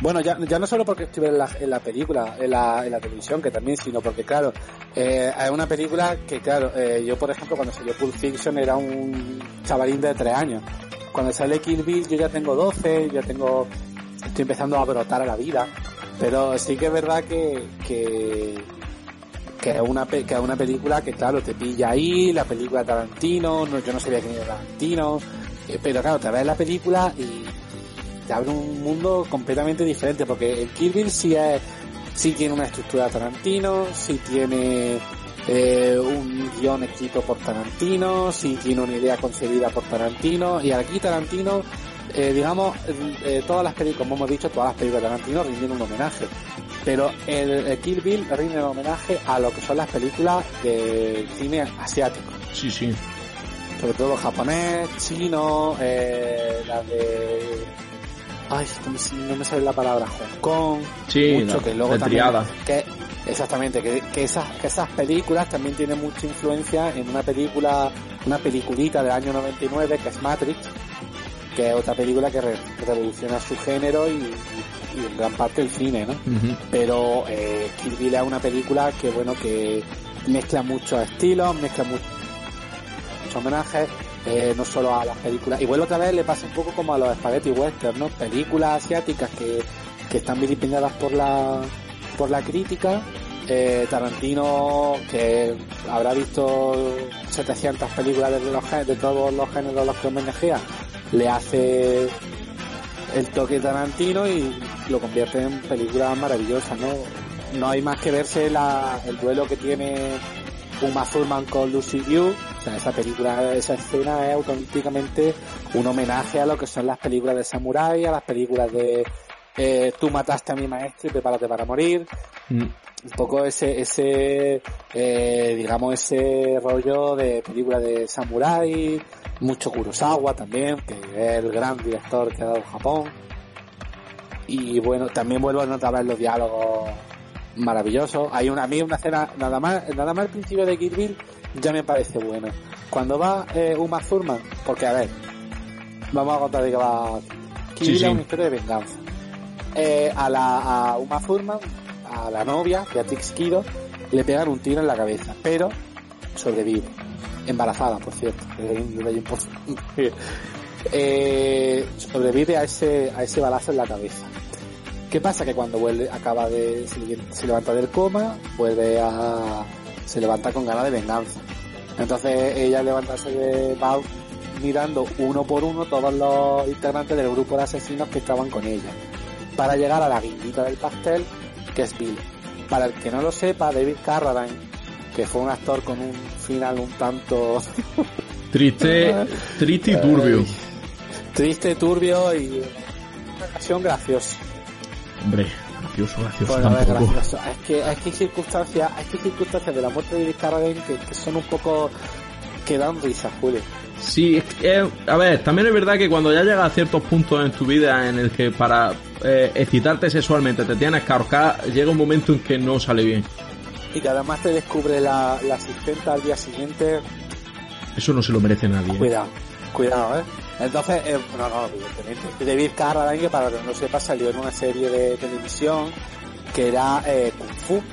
Bueno, ya, ya no solo porque estuve en la, en la película, en la, en la televisión, que también, sino porque, claro, eh, una película que, claro, eh, yo, por ejemplo, cuando salió Pulp Fiction era un chavalín de tres años. Cuando sale Kill Bill yo ya tengo 12, ya tengo, estoy empezando a brotar a la vida. Pero sí que es verdad que, que, que es una, que una película que, claro, te pilla ahí, la película de Tarantino, no, yo no sabía quién era Tarantino, eh, pero claro, te ves la película y te abre un mundo completamente diferente, porque el Kill Bill sí es, sí tiene una estructura de Tarantino, sí tiene eh, un guion escrito por Tarantino, sí tiene una idea concebida por Tarantino, y aquí Tarantino, eh, digamos, eh, todas las películas, como hemos dicho, todas las películas de Tarantino rinden un homenaje. Pero el, el Kill Bill rinde un homenaje a lo que son las películas de cine asiático Sí, sí. sobre todo japonés, chino, eh, la de... Ay, ¿cómo se- no me sale la palabra, Hong Kong, Sí, mucho, la- que luego de también... Que, exactamente, que, que, esas, que esas películas también tienen mucha influencia en una película, una peliculita del año 99 que es Matrix, que es otra película que re- revoluciona su género y, y- y en gran parte el cine, ¿no? Pero eh, Kill Bill es una película que bueno que mezcla muchos estilos, mezcla mucho muchos homenajes, eh, no solo a las películas. Igual otra vez le pasa un poco como a los spaghetti western, ¿no? Películas asiáticas que, que están vilipendiadas por la, por la crítica. Eh, Tarantino, que habrá visto 700 películas de, los, de todos los géneros los que homenajea, le hace el toque Tarantino y lo convierte en películas maravillosas, ¿no? No hay más que verse la, el duelo que tiene Uma Thurman con Lucy Liu. O sea, esa película, esa escena es auténticamente un homenaje a lo que son las películas de Samurai, a las películas de eh, Tú mataste a mi maestro y prepárate para morir. Mm. Un poco ese, ese, eh, digamos, ese rollo de película de Samurai, mucho Kurosawa también, que es el gran director que ha dado Japón. Y bueno, también vuelvo a notar los diálogos maravillosos. Hay una, a mí una escena, nada más, nada más el principio de Kill ya me parece bueno. Cuando va eh, Uma Thurman, porque a ver, vamos a contar de que va Kill es una historia de venganza. Eh, a la a Uma Thurman, a la novia, Beatrix Kido, le pegan un tiro en la cabeza, pero sobrevive embarazada, por cierto. eh, sobrevive a ese, a ese balazo en la cabeza. ¿Qué pasa? Que cuando vuelve, acaba de, se, levanta del coma, vuelve a, se levanta con ganas de venganza. Entonces ella levantarse de, va mirando uno por uno todos los integrantes del grupo de asesinos que estaban con ella. Para llegar a la guindita del pastel, que es Bill. Para el que no lo sepa, David Carradine que fue un actor con un final un tanto triste, triste y turbio. triste, turbio y una ocasión graciosa. Hombre, gracioso, gracioso tampoco. Es que, es que hay circunstancias, hay que circunstancias de la muerte de Carradine que, que son un poco que dan risa, Julio. Sí, a ver, también es verdad que cuando ya llegas a ciertos puntos en tu vida en el que para eh, excitarte sexualmente te tienes que ahorcar, llega un momento en que no sale bien y que además te descubre la, la asistenta al día siguiente. Eso no se lo merece nadie. ¿eh? Cuidado, cuidado, ¿eh? Entonces, eh, no, no, evidentemente. David Carradine, para que no sepa, salió en una serie de televisión que era eh, Kung Fu.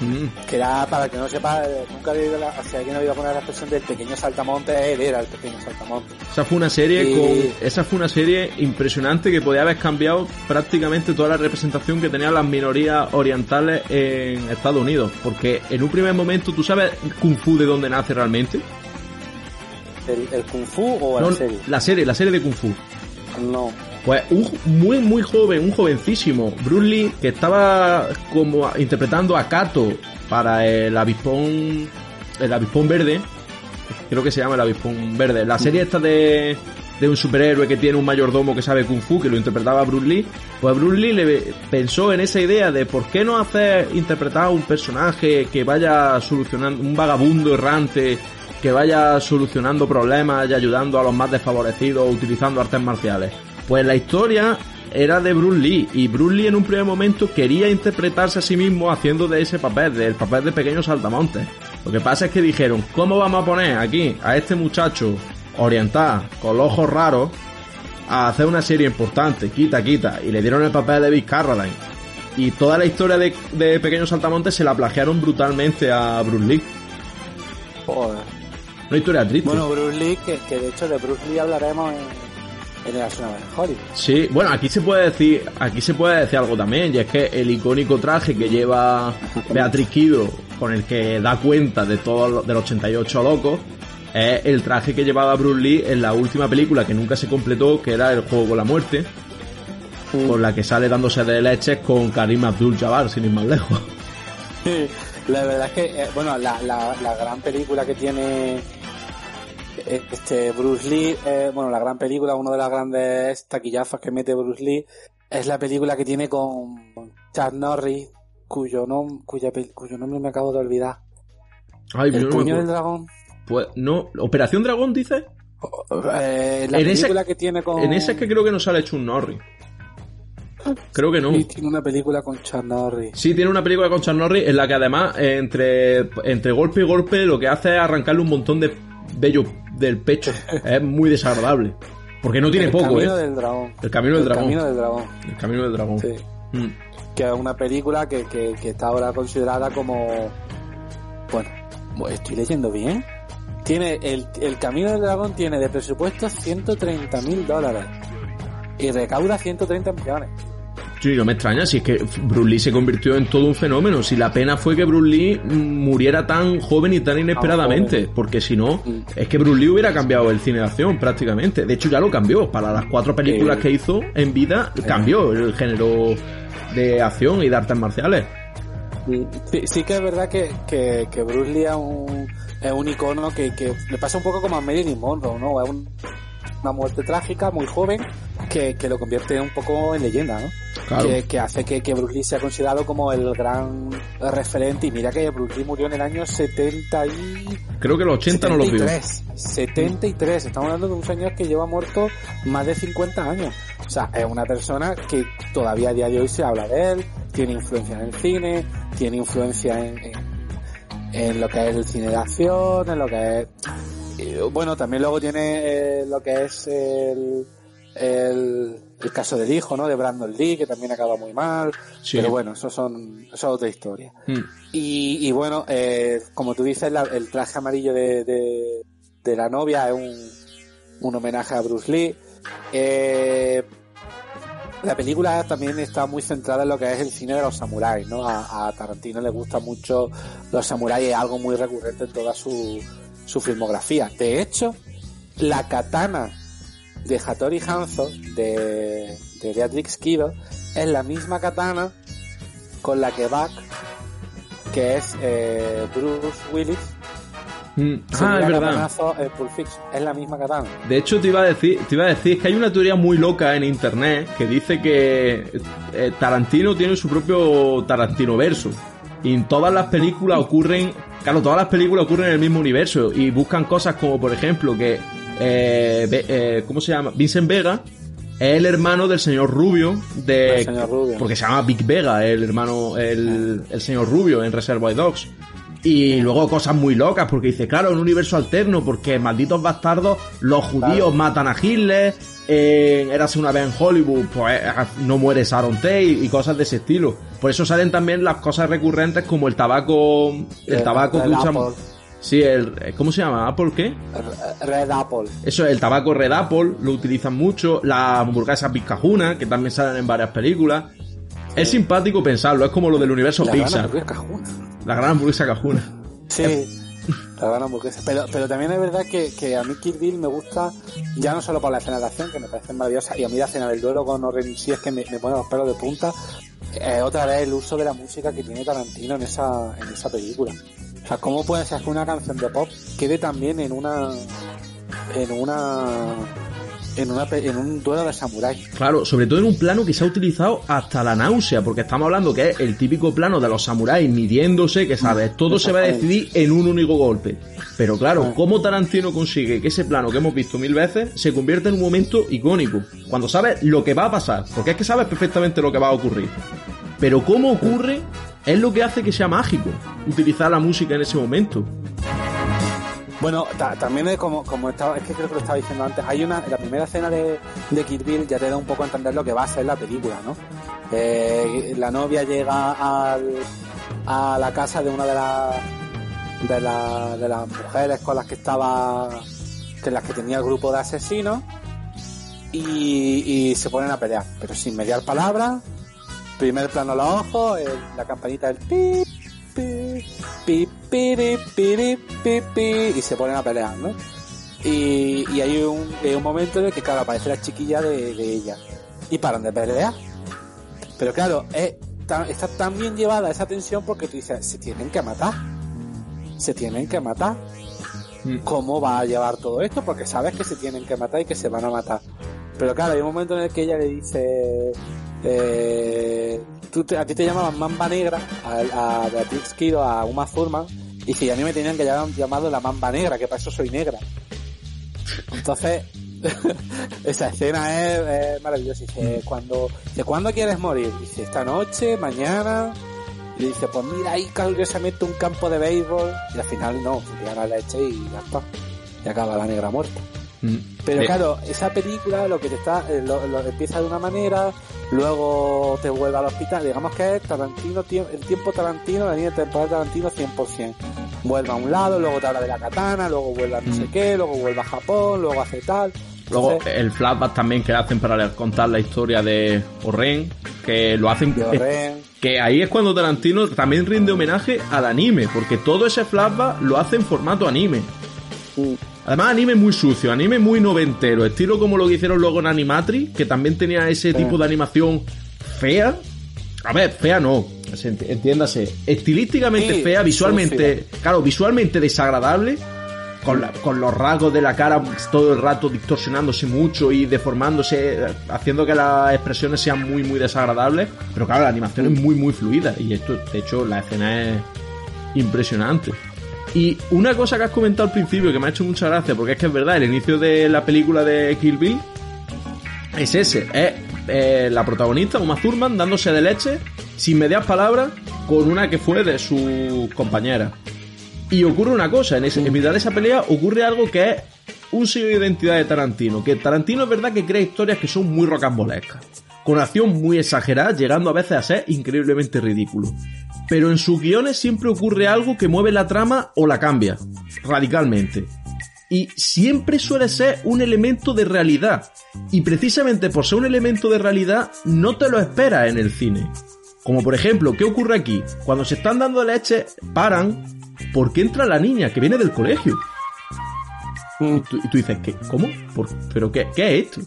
Mm. Que era, para que no sepa, eh, nunca había oído la, o sea, alguien había poner la expresión del pequeño saltamonte, él era el pequeño saltamonte. Esa fue una serie con, esa fue una serie impresionante que podía haber cambiado prácticamente toda la representación que tenían las minorías orientales en Estados Unidos. Porque en un primer momento, ¿tú sabes Kung Fu de dónde nace realmente? ¿El, Kung Fu o la serie? La serie, la serie de Kung Fu. No. Pues un muy muy joven, un jovencísimo, Bruce Lee, que estaba como interpretando a Kato para el avispón, el avispón verde, creo que se llama el avispón verde. La serie esta de, de un superhéroe que tiene un mayordomo que sabe kung fu, que lo interpretaba Bruce Lee, pues Bruce Lee le pensó en esa idea de por qué no hacer interpretar a un personaje que vaya solucionando, un vagabundo errante, que vaya solucionando problemas y ayudando a los más desfavorecidos utilizando artes marciales. Pues la historia era de Bruce Lee y Bruce Lee en un primer momento quería interpretarse a sí mismo haciendo de ese papel, del papel de pequeño saltamontes. Lo que pasa es que dijeron, ¿cómo vamos a poner aquí a este muchacho oriental con los ojos raros a hacer una serie importante? Quita, quita. Y le dieron el papel de David Carradine. Y toda la historia de, de Pequeño Saltamontes se la plagiaron brutalmente a Bruce Lee. Joder. Una historia triste. Bueno, Bruce Lee, que, que de hecho de Bruce Lee hablaremos en Sí, bueno, aquí se puede decir, aquí se puede decir algo también, y es que el icónico traje que lleva Beatriz Kido, con el que da cuenta de todo del 88 locos, es el traje que llevaba Bruce Lee en la última película que nunca se completó, que era El Juego con la Muerte, con la que sale dándose de leches con Karim Abdul-Jabbar, sin ir más lejos. La verdad es que, eh, bueno, la, la gran película que tiene este Bruce Lee, eh, bueno, la gran película, una de las grandes taquillafas que mete Bruce Lee, es la película que tiene con Chuck Norris, cuyo, nom cuya, cuyo nombre me acabo de olvidar. el puño del dragón. Pues no, Operación Dragón dice. Eh, la película que tiene con. En esa es que creo que no sale Chuck Norris. Creo que no. Tiene una película con Chuck Norris. Sí, tiene una película con Chuck Norris en la que además, entre, entre golpe y golpe, lo que hace es arrancarle un montón de vello del pecho. es muy desagradable. Porque no tiene poco, ¿eh? Del dragón. El camino del dragón. El camino del dragón. El camino del dragón. Sí. Mm. Que es una película que, que, está ahora considerada como. Bueno, estoy leyendo bien. Tiene el, el Camino del Dragón tiene de presupuesto 130 mil dólares y recauda 130 millones. Sí, no me extraña, si es que Bruce Lee se convirtió en todo un fenómeno. Si la pena fue que Bruce Lee muriera tan joven y tan inesperadamente, porque si no, Mm. es que Bruce Lee hubiera cambiado el cine de acción prácticamente. De hecho, ya lo cambió. Para las cuatro películas Eh. que hizo en vida, cambió el género de acción y de artes marciales. Sí, sí que es verdad que, que, que Bruce Lee es un, es un icono que, que le pasa un poco como a Marilyn Monroe, ¿no? Es un- una muerte trágica, muy joven, que, que lo convierte un poco en leyenda, ¿no? Claro. Que, que hace que, que Bruce Lee sea considerado como el gran referente. Y mira que Bruce Lee murió en el año 70 y... Creo que los 80 no los vio. 73, 73. Estamos hablando de un señor que lleva muerto más de 50 años. O sea, es una persona que todavía a día de hoy se habla de él, tiene influencia en el cine, tiene influencia en, en, en lo que es el cine de acción, en lo que es... eh, Bueno, también luego tiene eh, lo que es el, el, el caso del hijo, ¿no? De Brandon Lee, que también acaba muy mal. Sí. Pero bueno, eso son, eso es otra historia. Mm. Y, y bueno, eh, como tú dices, la- el traje amarillo de, de, de la novia es un, un homenaje a Bruce Lee. Eh, la película también está muy centrada en lo que es el cine de los samuráis, ¿no? A, a Tarantino le gusta mucho los samuráis, es algo muy recurrente en toda su, su filmografía. De hecho, la katana de Hattori Hanzo, de, de Beatrix Kido, es la misma katana con la que Buck, que es eh, Bruce Willis, Mm. Ah, es verdad. Pulp Fiction. Es la misma katana. De hecho, te iba a decir, te iba a decir que hay una teoría muy loca en internet que dice que eh, Tarantino tiene su propio Tarantino verso. Y en todas las películas ocurren, claro, todas las películas ocurren en el mismo universo y buscan cosas como, por ejemplo, que, eh, eh, ¿cómo se llama? Vincent Vega es el hermano del señor Rubio de, El señor Rubio. porque se llama Big Vega, el hermano, el, el señor Rubio en Reservoir Dogs. Y luego cosas muy locas, porque dice, claro, un universo alterno, porque malditos bastardos, los judíos Claro. matan a Hitler, eh, érase una vez en Hollywood, pues eh, no muere Sharon Tate y cosas de ese estilo. Por eso salen también las cosas recurrentes como el tabaco, el tabaco que usan. Apple. Sí, el, eh, ¿cómo se llama? ¿Apple qué? Red Apple. Eso, el tabaco Red Apple lo utilizan mucho, las hamburguesas Vizcajuna, que también salen en varias películas. Es simpático pensarlo, es como lo del universo La gran Pixar, hamburguesa cajuna. la gran hamburguesa cajuna. Sí. La gran hamburguesa. Pero, pero también es verdad que, que a mí Kill Bill me gusta, ya no solo por la escena de acción, que me parece maravillosa, y a mí la escena del duelo con Oren sí es que me, me pone los pelos de punta. Eh, otra vez el uso de la música que tiene Tarantino en esa, en esa película. O sea, ¿cómo puede ser que una canción de pop quede también en una, en una, en una, en un duelo de samurái? Claro, sobre todo en un plano que se ha utilizado hasta la náusea, porque estamos hablando que es el típico plano de los samuráis midiéndose, que sabes, todo se va a decidir en un único golpe. Pero claro, ¿cómo Tarantino consigue que ese plano que hemos visto mil veces se convierta en un momento icónico? Cuando sabes lo que va a pasar, porque es que sabes perfectamente lo que va a ocurrir. Pero cómo ocurre es lo que hace que sea mágico, utilizar la música en ese momento. Bueno, ta- también es como, como estaba, es que creo que lo estaba diciendo antes, hay una, la primera escena de, de Kill Bill ya te da un poco a entender lo que va a ser la película, ¿no? Eh, la novia llega al, a la casa de una de las, de, la- de las mujeres con las que estaba, que las que tenía el grupo de asesinos, y, y se ponen a pelear, pero sin mediar palabras, primer plano los ojos, el- la campanita del pi, pi, pi, piri, piri, pi, pi, y se ponen a pelear, ¿no? Y, y hay un, hay un momento en el que, claro, aparece la chiquilla de, de ella. Y paran de pelear. Pero claro, es tan- está tan bien llevada esa tensión porque tú dices, se tienen que matar. Se tienen que matar. Mm. ¿Cómo va a llevar todo esto? Porque sabes que se tienen que matar y que se van a matar. Pero claro, hay un momento en el que ella le dice, eh, tú te- a ti te llamaban Mamba Negra, a, a Beatrix a Uma Thurman, y y a mí me tenían que llamar llamado la Mamba Negra, que para eso soy negra. Entonces, esa escena es, maravillosa. Dice, cuando, dice, ¿cuándo quieres morir? Dice, esta noche, mañana. Y dice, pues mira ahí curiosamente un campo de béisbol. Y al final no, la leche y ya está. Y acaba la negra muerta. Mm. Pero claro, esa película lo que te está, eh, lo, lo empieza de una manera, luego te vuelve al hospital. Digamos que es Tarantino, el tiempo Tarantino, la línea temporal Tarantino 100%. vuelve a un lado, luego te habla de la katana, luego vuelve a no sé qué, luego vuelve a Japón, luego hace tal. Luego Entonces, el flashback también que hacen para contar la historia de Oren, que lo hacen... Oren, Que ahí es cuando Tarantino también rinde homenaje al anime, porque todo ese flashback lo hace en formato anime. mm, Además, anime muy sucio, anime muy noventero, estilo como lo que hicieron luego en Animatri, que también tenía ese tipo de animación fea. A ver, fea no, se ent- entiéndase. Estilísticamente Sí, fea, visualmente, claro, visualmente desagradable, con, la- con los rasgos de la cara todo el rato distorsionándose mucho y deformándose, haciendo que las expresiones sean muy, muy desagradables. Pero claro, la animación es muy, muy fluida y esto, de hecho, la escena es impresionante. Y una cosa que has comentado al principio que me ha hecho mucha gracia, porque es que es verdad, el inicio de la película de Kill Bill es ese, es eh, la protagonista, Uma Thurman, dándose de leche, sin medias palabras, con una que fue de sus compañeras. Y ocurre una cosa, en, ese, en mitad de esa pelea ocurre algo que es un sello de identidad de Tarantino, que Tarantino es verdad que crea historias que son muy rocambolescas, con acción muy exagerada, llegando a veces a ser increíblemente ridículo. Pero en sus guiones siempre ocurre algo que mueve la trama o la cambia, radicalmente. Y siempre suele ser un elemento de realidad. Y precisamente por ser un elemento de realidad, no te lo esperas en el cine. Como por ejemplo, ¿qué ocurre aquí? Cuando se están dando leche, paran porque entra la niña que viene del colegio. Y tú, dices, ¿qué? ¿Cómo? ¿Por- ¿Pero qué, qué es esto?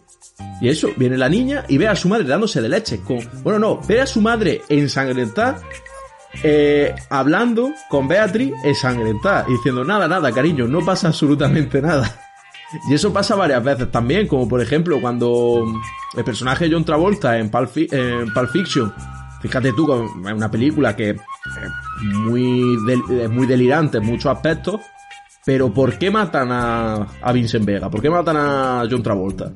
Y eso, viene la niña y ve a su madre dándose de leche. Con, bueno, no, ve a su madre ensangrentada, eh, hablando con Beatriz ensangrentada, diciendo, nada, nada, cariño, no pasa absolutamente nada. Y eso pasa varias veces también, como por ejemplo cuando el personaje de John Travolta en Pulp, en Pulp Fiction, fíjate tú, es una película que es muy, es muy delirante en muchos aspectos, pero ¿por qué matan a, a Vincent Vega? ¿Por qué matan a John Travolta?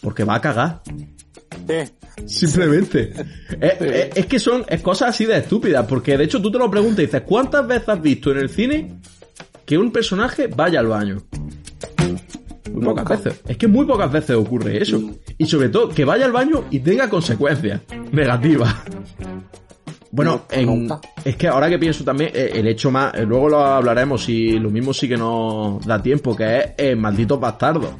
Porque va a cagar. sí, Simplemente. Es, es- es que son es cosas así de estúpidas, porque de hecho tú te lo preguntas y dices, ¿cuántas veces has visto en el cine que un personaje vaya al baño? Muy pocas veces. Es que muy pocas veces ocurre eso. Y sobre todo, que vaya al baño y tenga consecuencias negativas. Bueno, No, en- es que ahora que pienso también, eh, el hecho más, eh, luego lo hablaremos y lo mismo sí que nos da tiempo, que es el maldito bastardo.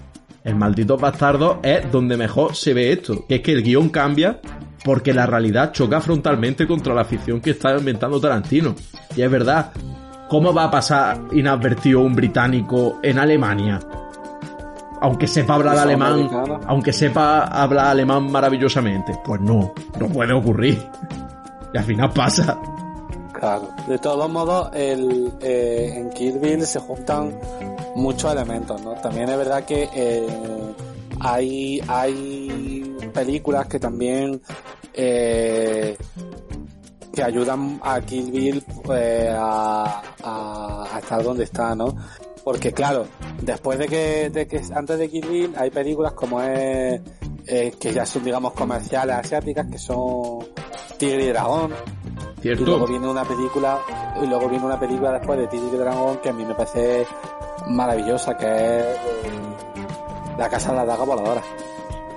El maldito bastardo es donde mejor se ve esto, que es que el guion cambia porque la realidad choca frontalmente contra la ficción que está inventando Tarantino. Y es verdad, ¿cómo va a pasar inadvertido un británico en Alemania? Aunque sepa hablar Pues alemán, aunque sepa hablar alemán maravillosamente. Pues no, no puede ocurrir. Y al final pasa. Claro. De todos modos, el, eh, en Kill Bill se juntan muchos elementos, ¿no? También es verdad que eh, hay, hay películas que también eh, que ayudan a Kill Bill eh, a, a- a estar donde está, ¿no? Porque claro, después de que, de que antes de Kill Bill hay películas como es eh, que ya son digamos comerciales asiáticas que son Tigre y Dragón y luego viene una película y luego viene una película después de Tigre y Dragón que a mí me parece maravillosa que es eh, La Casa de la Daga Voladora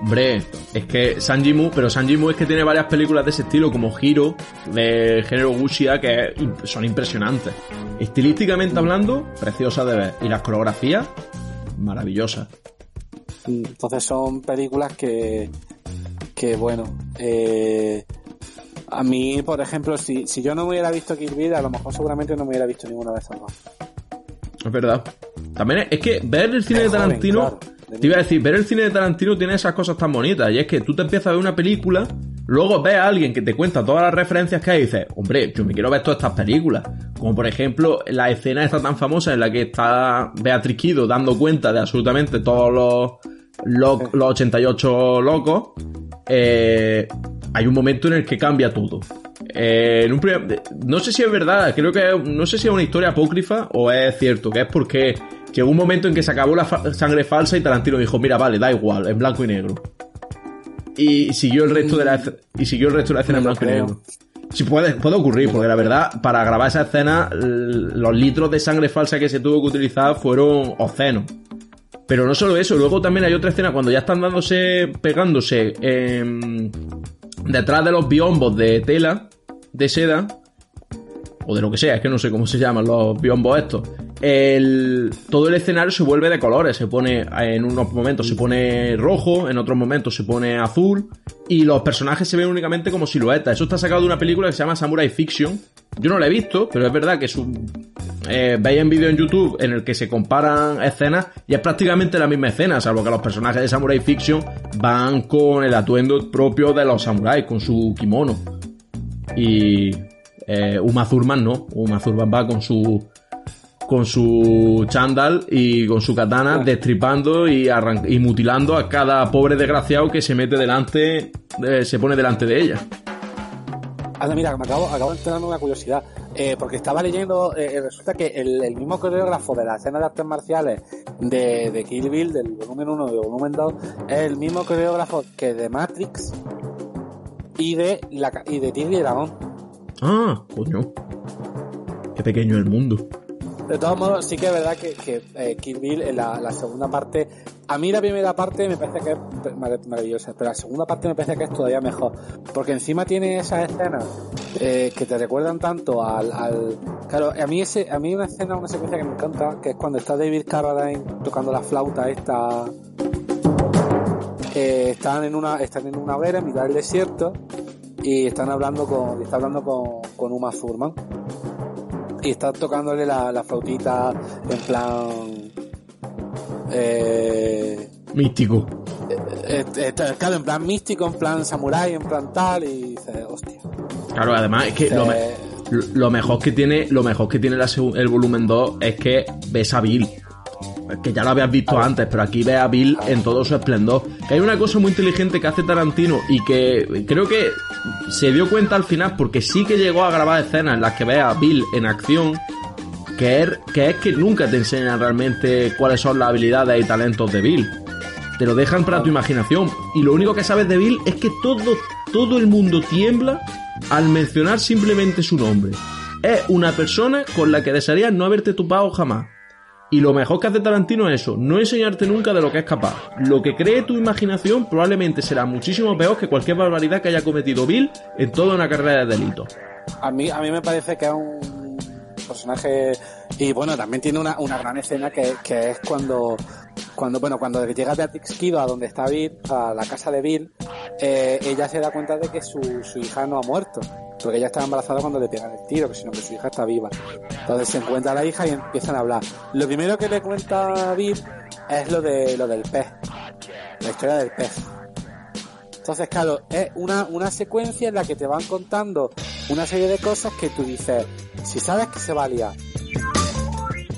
Hombre, es que Sanjimu, pero Sanjimu es que tiene varias películas de ese estilo, como Hiro, de género Wuxia, que son impresionantes. Estilísticamente hablando, preciosas de ver. Y las coreografías, maravillosas. Entonces son películas que, que bueno, eh, a mí, por ejemplo, si, si yo no me hubiera visto Kill Bill, a lo mejor seguramente no me hubiera visto ninguna de esas dos. Es verdad. También es, que ver el cine de joven, Tarantino, claro. te iba a decir, ver el cine de Tarantino tiene esas cosas tan bonitas. Y es que tú te empiezas a ver una película, luego ves a alguien que te cuenta todas las referencias que hay y dices, hombre, yo me quiero ver todas estas películas. Como por ejemplo, la escena esta tan famosa en la que está Beatriz Kido dando cuenta de absolutamente todos los, los, los 88 locos. Eh, hay un momento en el que cambia todo. Eh, en un primer- no sé si es verdad, creo que no sé si es una historia apócrifa o es cierto, que es porque llegó un momento en que se acabó la fa- sangre falsa y Tarantino dijo, mira, vale, da igual, en blanco y negro. Y siguió el resto de la escena- y siguió el resto de la escena en No blanco y negro. Sí, puede, puede ocurrir, porque la verdad, para grabar esa escena, los litros de sangre falsa que se tuvo que utilizar fueron obscenos. Pero no solo eso, luego también hay otra escena cuando ya están dándose, pegándose em, detrás de los biombos de tela, de seda, o de lo que sea, es que no sé cómo se llaman los biombos estos, el, todo el escenario se vuelve de colores, se pone en unos momentos se pone rojo, en otros momentos se pone azul y los personajes se ven únicamente como siluetas. Eso está sacado de una película que se llama Samurai Fiction. Yo no la he visto, pero es verdad que su, eh, veis en vídeo en YouTube en el que se comparan escenas y es prácticamente la misma escena, salvo que los personajes de Samurai Fiction van con el atuendo propio de los samuráis, con su kimono. Y eh, Uma Thurman no, Uma Thurman va con su con su chandal y con su katana destripando y, y mutilando a cada pobre desgraciado que se mete delante, eh, se pone delante de ella. Anda, mira, me acabo, acabo de una curiosidad. Eh, porque estaba leyendo, eh, resulta que el, mismo coreógrafo de la escena de artes marciales de, Kill Bill, del volumen 1 y del volumen 2, es el mismo coreógrafo que de Matrix y de, y de Tigre y Dragón. Ah, coño. Qué pequeño el mundo. De todos modos, sí que es verdad que, que eh, Kill Bill en la, segunda parte, a mí la primera parte me parece que es maravillosa, pero la segunda parte me parece que es todavía mejor, porque encima tiene esas escenas eh, que te recuerdan tanto al, al, claro, a mí ese, a mí una escena, una secuencia que me encanta, que es cuando está David Carradine tocando la flauta esta, eh, están en una, están en una vera en mitad del desierto y están hablando con, está hablando con, con Uma Thurman y está tocándole la, la flautita en plan eh, místico. Eh, eh, claro, en plan místico, en plan samurái, en plan tal, y dice, hostia. Claro, además es que lo, mejor que tiene, lo mejor que tiene el volumen 2 es que ves a Bill que ya lo habías visto antes, pero aquí ve a Bill en todo su esplendor. Que hay una cosa muy inteligente que hace Tarantino y que creo que se dio cuenta al final porque sí que llegó a grabar escenas en las que ve a Bill en acción, que es, que es que nunca te enseñan realmente cuáles son las habilidades y talentos de Bill. Te lo dejan para tu imaginación. Y lo único que sabes de Bill es que todo, todo el mundo tiembla al mencionar simplemente su nombre. Es una persona con la que desearías no haberte topado jamás. Y lo mejor que hace Tarantino es eso, no enseñarte nunca de lo que es capaz. Lo que cree tu imaginación probablemente será muchísimo peor que cualquier barbaridad que haya cometido Bill en toda una carrera de delito. A mí, a mí me parece que es un personaje y bueno, también tiene una, una gran escena que, que es cuando cuando bueno cuando llega Beatrix Kido a donde está Bill, a la casa de Bill, eh, ella se da cuenta de que su, su hija no ha muerto porque ella está embarazada cuando le pegan el tiro, que sino que su hija está viva. Entonces se encuentra la hija y empiezan a hablar. Lo primero que le cuenta Bill es lo de lo del pez, la historia del pez. Entonces, claro, es una, una secuencia en la que te van contando una serie de cosas que tú dices, si sabes que se va a liar,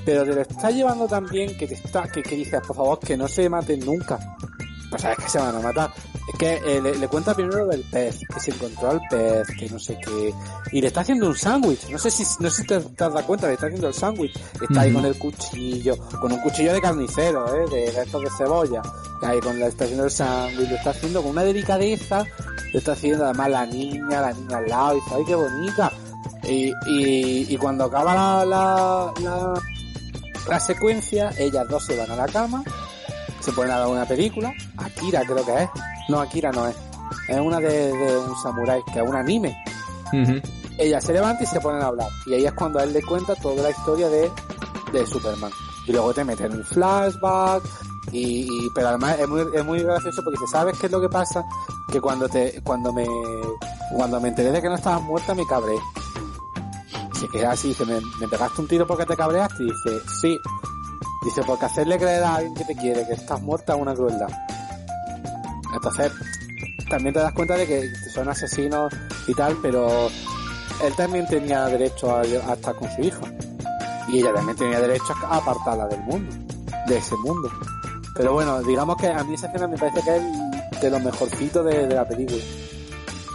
pero te lo está llevando también que te está, que, que dices, por favor, que no se maten nunca. Pues sabes que se van a matar. Es que eh, le, cuenta primero del pez, que se encontró al pez, que no sé qué. Y le está haciendo un sándwich. No sé si, no sé si te, has dado cuenta, le está haciendo el sándwich. Está ahí con el cuchillo, con un cuchillo de carnicero, eh, de restos de cebolla. Ahí con la está haciendo el sándwich, lo está haciendo con una delicadeza. Lo está haciendo además la niña, la niña al lado, y dice, ay, qué bonita. Y, y, y cuando acaba la, la, la, la secuencia, ellas dos se van a la cama se ponen a ver una película, Akira creo que es, no Akira no es, es una de, un samurái, que es un anime. Ella se levanta y se ponen a hablar, y ahí es cuando él le cuenta toda la historia de, de Superman. Y luego te meten un flashback, y, pero además es muy, es muy gracioso porque te sabes qué es lo que pasa, que cuando te, cuando me, cuando me enteré de que no estabas muerta me cabré. Se queda así, dice, ¿me, me pegaste un tiro porque te cabreaste? Y dice, sí, Dice, porque hacerle creer a alguien que te quiere que estás muerta es una crueldad. Entonces, también te das cuenta de que son asesinos y tal, pero él también tenía derecho a, estar con su hija. Y ella también tenía derecho a apartarla del mundo, de ese mundo. Pero bueno, digamos que a mí esa escena me parece que es de lo mejorcito de, la película.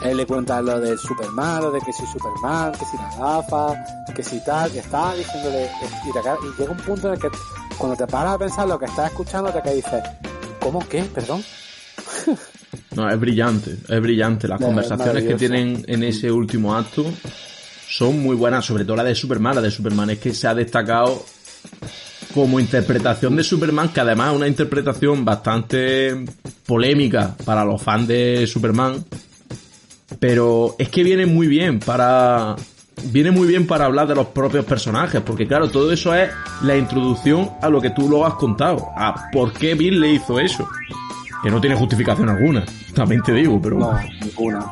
Él le cuenta lo del Superman, lo de que si Superman, que si la gafa, que si tal, que está diciéndole, y, y llega un punto en el que cuando te paras a pensar lo que estás escuchando, te dices, ¿cómo qué? Perdón. no, es brillante, es brillante. Las conversaciones que tienen en ese último acto son muy buenas, sobre todo la de Superman. La de Superman es que se ha destacado como interpretación de Superman, que además es una interpretación bastante polémica para los fans de Superman, pero es que viene muy bien para viene muy bien para hablar de los propios personajes, porque claro, todo eso es la introducción a lo que tú lo has contado, a por qué Bill le hizo eso. Que no tiene justificación alguna, también te digo, pero... No, ninguna.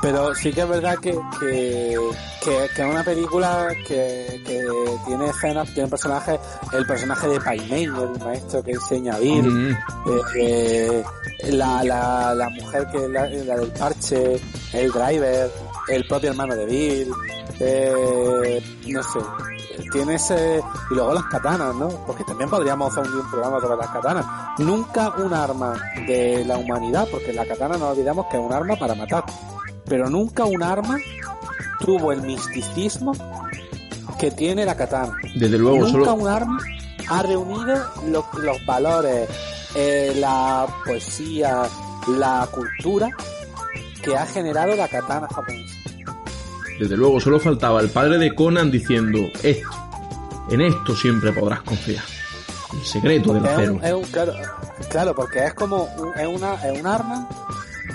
Pero sí que es verdad que, que, que, que es una película que, que tiene escenas, tiene personajes, el personaje de Paimei, el maestro que enseña a Bill, Mm, eh, eh, la, la, la mujer que es la, la del parche, el driver, el propio hermano de Bill, eh, no sé, tiene ese, y luego las katanas, ¿no? Porque también podríamos hacer un, programa sobre las katanas. Nunca un arma de la humanidad, porque la katana no olvidamos que es un arma para matar, pero nunca un arma tuvo el misticismo que tiene la katana. Desde luego, Nunca solo... un arma ha reunido lo- los valores, eh, la poesía, la cultura que ha generado la katana japonesa. Desde luego, solo faltaba el padre de Conan diciendo esto. En esto siempre podrás confiar. El secreto del Es acero. un, es un- claro, claro, porque es como es una es un arma,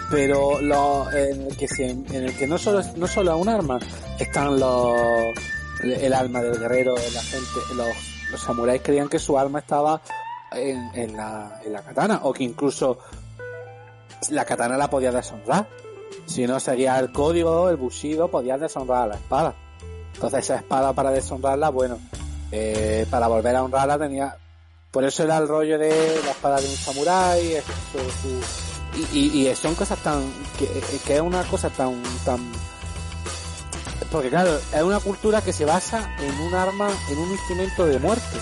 pero lo, en el que en el que no solo es- no solo es un arma, están los el alma del guerrero, la gente, los, los samuráis creían que su alma estaba en, en la, en la katana, o que incluso la katana la podía deshonrar. Si no seguía el código, el bushido, podía deshonrar la espada. Entonces esa espada para deshonrarla, bueno, eh, para volver a honrarla tenía... Por eso era el rollo de la espada de un samurái, su- y, son cosas tan... Que, que es una cosa tan... tan porque claro, es una cultura que se basa en un arma, en un instrumento de muerte,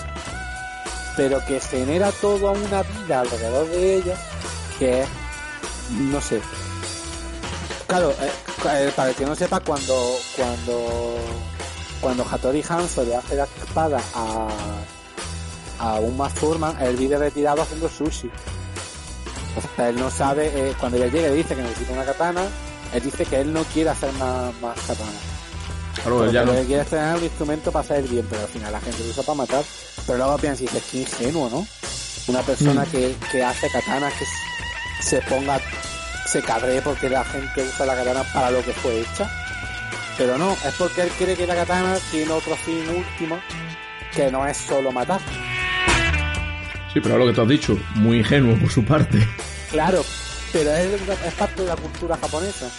pero que genera toda una vida alrededor de ella que es, no sé. Claro, eh, eh, para el que no sepa, cuando cuando cuando Hattori Hanzo le hace la espada a a un Mazurman, él vive retirado haciendo sushi. O sea, él no sabe, eh, cuando le llega y dice que necesita una katana, él dice que él no quiere hacer más, más katanas. Claro, ya no- quiere tener un instrumento para hacer el bien, pero al final la gente lo usa para matar. Pero luego piensas, dices, qué ingenuo, ¿no? Una persona Mm. que, que hace katanas, que se ponga, se cabree porque la gente usa la katana para lo que fue hecha. Pero no, es porque él cree que la katana tiene otro fin último, que no es solo matar. Sí, pero lo que tú has dicho, muy ingenuo por su parte. Claro, pero es, es parte de la cultura japonesa.